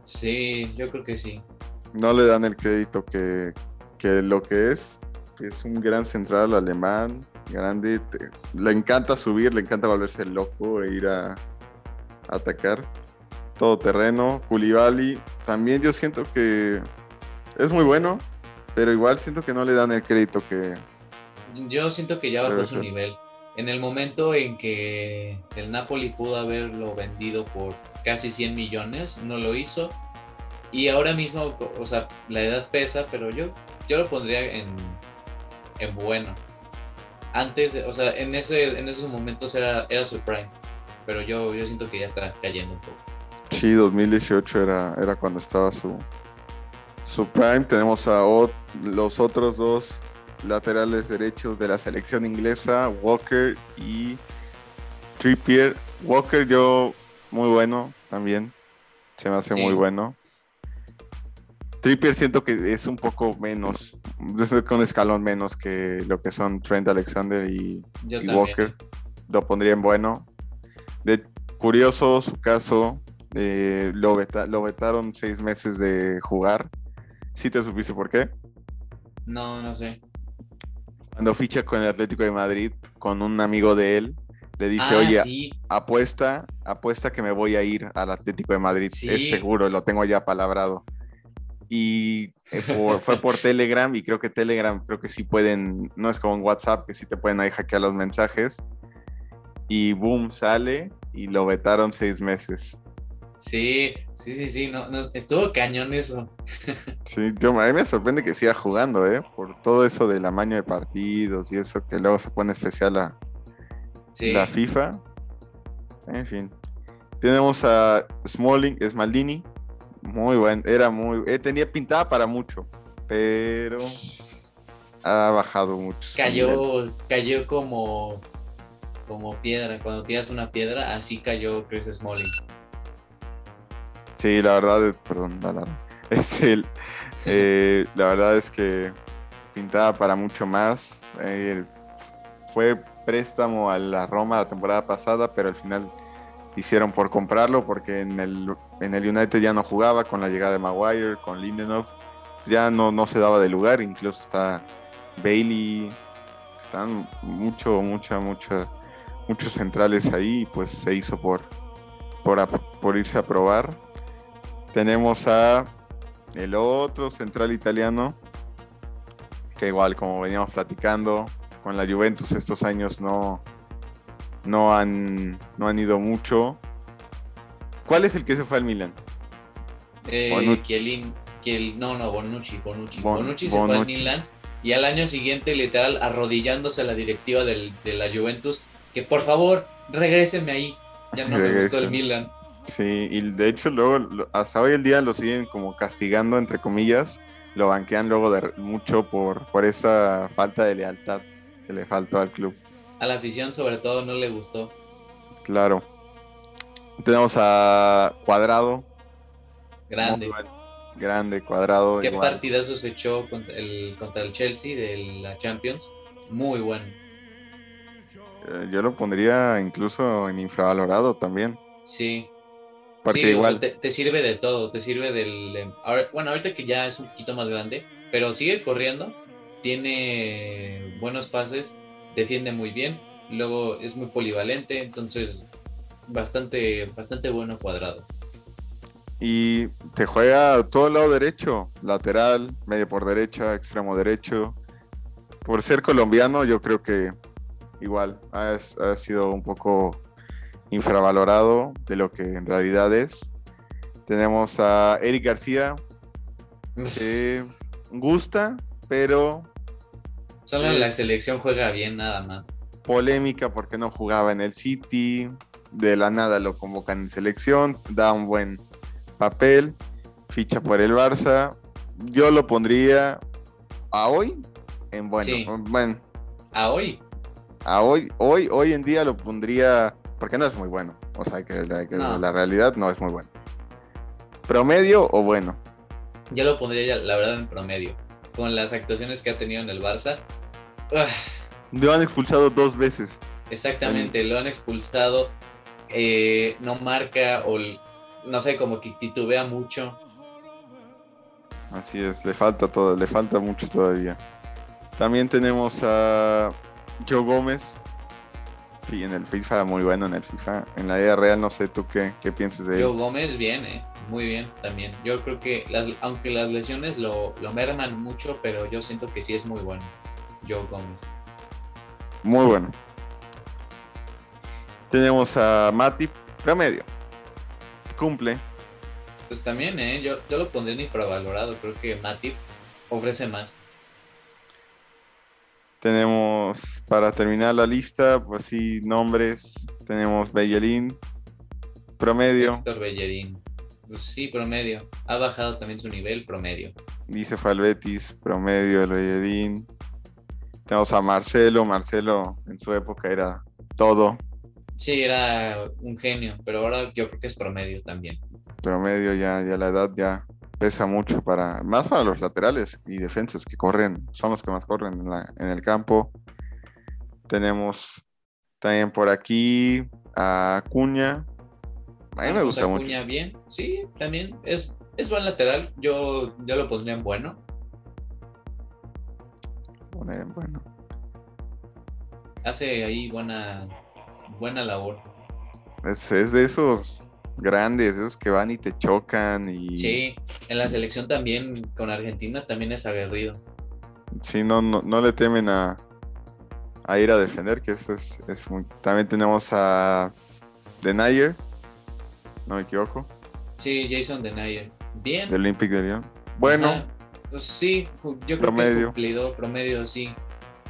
Sí, yo creo que sí. No le dan el crédito que, que lo que es. Es un gran central alemán, grande. te- le encanta subir, le encanta volverse loco e ir a, a atacar. Todo terreno. Koulibaly, también yo siento que es muy bueno, pero igual siento que no le dan el crédito que, Yo siento que ya bajó su ser. nivel. En el momento en que el Napoli pudo haberlo vendido por casi 100 millones, no lo hizo. Y ahora mismo, o sea, la edad pesa, pero yo, yo lo pondría en, en bueno. Antes, o sea, en, ese, en esos momentos era, era su prime. Pero yo, yo siento que ya está cayendo un poco. Sí, 2018 era, era cuando estaba su, su prime. Tenemos a ot- los otros dos laterales derechos de la selección inglesa, Walker y Trippier. Walker yo muy bueno también. Se me hace Sí. muy bueno. Trippier siento que es un poco menos, es un escalón menos que lo que son Trent Alexander y. Walker. Lo pondría en bueno. De curioso su caso, eh, lo, veta- lo vetaron seis meses de jugar. ¿Sí te supiste por qué? No, no sé. Cuando ficha con el Atlético de Madrid, con un amigo de él, le dice, ah, oye, sí. apuesta, apuesta que me voy a ir al Atlético de Madrid. Sí. Es seguro, lo tengo ya palabrado. Y eh, por- fue por Telegram y creo que Telegram, creo que sí pueden, no es como en WhatsApp, que sí te pueden ahí hackear los mensajes. Y boom, sale y lo vetaron seis meses. Sí, sí, sí, sí. No, no, estuvo cañón eso. Sí, yo, a mí me sorprende que siga jugando, ¿eh? Por todo eso del amaño de partidos y eso que luego se pone especial a Sí. la FIFA. En fin. Tenemos a Smalling, Smaldini. Muy buen, era muy... eh, tenía pintada para mucho, pero ha bajado mucho. Cayó, cayó como, como piedra. Cuando tiras una piedra, así cayó Chris Smalling. Sí, la verdad, perdón, la, es el, eh, la verdad es que pintaba para mucho más. Eh, fue préstamo a la Roma la temporada pasada, pero al final hicieron por comprarlo porque en el, en el United ya no jugaba con la llegada de Maguire, con Lindenhoff, ya no, no se daba de lugar, incluso está Bailey, están mucho, mucha, mucha, muchos centrales ahí, pues se hizo por, por, por irse a probar. Tenemos a el otro central italiano, que igual como veníamos platicando, con la Juventus estos años no, no, han, no han ido mucho. ¿Cuál es el que se fue al Milan? Eh, no, no, Bonucci, Bonucci. Bonucci se fue al Milan y al año siguiente literal arrodillándose a la directiva del, de la Juventus que por favor regréseme ahí. Ya no me gustó el Milan. Sí, y de hecho luego hasta hoy el día lo siguen como castigando entre comillas, lo banquean luego de mucho por, por esa falta de lealtad que le faltó al club. A la afición sobre todo no le gustó. Claro. Tenemos a Cuadrado. Grande. Grande, Cuadrado. ¿Qué partidazo se echó contra el, contra el Chelsea de la Champions? Muy bueno. Eh, yo lo pondría incluso en infravalorado también. Sí. Porque igual te, sirve de todo, te sirve del... Em, bueno, ahorita que ya es un poquito más grande, pero sigue corriendo, tiene buenos pases, defiende muy bien, luego es muy polivalente, entonces bastante, bastante bueno cuadrado. Y te juega todo el lado derecho, lateral, medio por derecha, extremo derecho. Por ser colombiano, yo creo que igual ha, ha sido un poco infravalorado de lo que en realidad es. Tenemos a Eric García, que gusta, pero... Solo en la selección juega bien nada más. Polémica porque no jugaba en el City, de la nada lo convocan en selección, da un buen papel, ficha por el Barça. Yo lo pondría a hoy en bueno. bueno. A hoy. A hoy, hoy, hoy en día lo pondría porque no es muy bueno. O sea, que, la realidad no es muy bueno. ¿Promedio o bueno? Yo lo pondría, la verdad, en promedio. Con las actuaciones que ha tenido en el Barça. Lo han expulsado dos veces. Exactamente, lo han expulsado. Eh, no marca o no sé, como que titubea mucho. Así es, le falta todo, le falta mucho todavía. También tenemos a Joe Gómez, Sí, en el FIFA muy bueno en el FIFA. En la vida real no sé tú qué, qué piensas de él. Joe Gómez bien, eh. muy bien también. Yo creo que aunque las lesiones lo, lo merman mucho, pero yo siento que sí es muy bueno. Joe Gómez. Muy bueno. Tenemos a Matip, promedio. Cumple. Pues también, ¿eh? yo, yo lo pondría en infravalorado. Creo que Matip ofrece más. Tenemos, para terminar la lista, pues sí, nombres. Tenemos Bellerín, promedio. Héctor Bellerín. Pues sí, promedio. Ha bajado también su nivel, promedio. Dice Falbetis, promedio el Bellerín. Tenemos a Marcelo. Marcelo en su época era todo. Sí, era un genio, pero ahora yo creo que es promedio también. Promedio ya, ya la edad ya pesa mucho para, más para los laterales y defensas que corren, son los que más corren en, el campo. Tenemos también por aquí a Cuña. A mí me pues gusta mucho. Cuña bien, sí, también es, es buen lateral. Yo, yo lo pondría en bueno. Poner en bueno. Hace ahí buena, buena labor. Es, es de esos grandes, esos que van y te chocan y... Sí, en la selección también, con Argentina también es aguerrido. Sí, no, no, le temen a, a, ir a defender, que eso es, muy... También tenemos a Denayer, no me equivoco. Sí, Jason Denayer. Bien. De Olympic de Lyon. Bueno. Pues sí, yo creo que es cumplido, promedio, sí.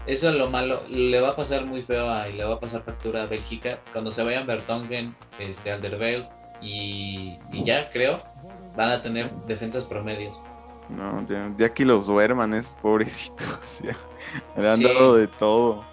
Eso es lo malo, le va a pasar muy feo a, y le va a pasar factura a Bélgica. Cuando se vayan Bertongen, este, Alderweireld, y, ya creo van a tener defensas promedios. No, ya, que los duerman, es pobrecitos. le han dado de todo.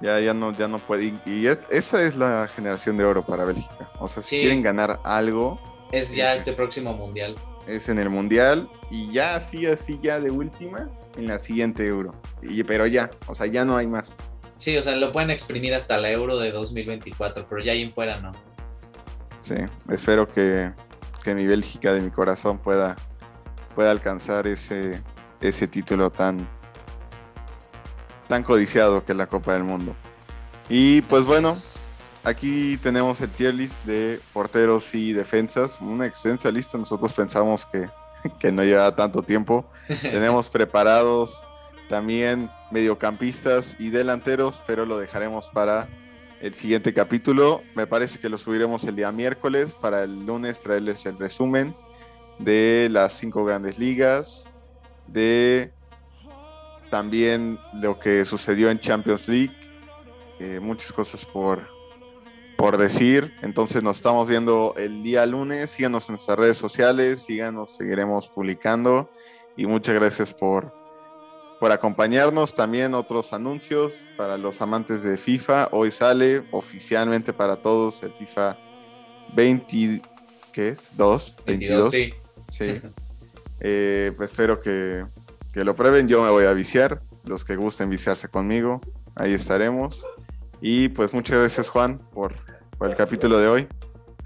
Ya, ya no, ya no puede. Y, esa es la generación de oro para Bélgica. O sea, si quieren ganar algo. Es ya este próximo mundial. Es en el mundial. Y ya así, así, ya de últimas, en la siguiente euro. Y, pero ya, o sea, ya no hay más. Sí, o sea, lo pueden exprimir hasta la euro de 2024, pero ya ahí en fuera no. Sí, espero que, que mi Bélgica de mi corazón pueda, pueda alcanzar ese, ese título tan, tan codiciado que es la Copa del Mundo. Y pues bueno, aquí tenemos el tier list de porteros y defensas, una extensa lista, nosotros pensamos que, que no lleva tanto tiempo. tenemos preparados también mediocampistas y delanteros, pero lo dejaremos para el siguiente capítulo. Me parece que lo subiremos el día miércoles para el lunes traerles el resumen de las cinco grandes ligas, de también lo que sucedió en Champions League, eh, muchas cosas por, por decir. Entonces nos estamos viendo el día lunes. Síganos en nuestras redes sociales, síganos, seguiremos publicando. Y muchas gracias por, por acompañarnos. También otros anuncios para los amantes de FIFA. Hoy sale oficialmente para todos el FIFA 20. ¿Qué es? 2, 22. sí. sí. Eh, pues espero que, que lo prueben. Yo me voy a viciar. Los que gusten viciarse conmigo, ahí estaremos. Y pues muchas gracias Juan por, por el capítulo de hoy.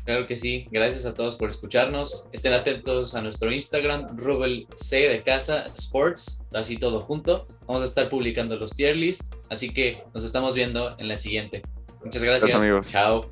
Claro que sí, gracias a todos por escucharnos. Estén atentos a nuestro Instagram, Rubel C de Casa Sports, así todo junto. Vamos a estar publicando los tier lists, así que nos estamos viendo en la siguiente. Muchas gracias. gracias amigos. Chao.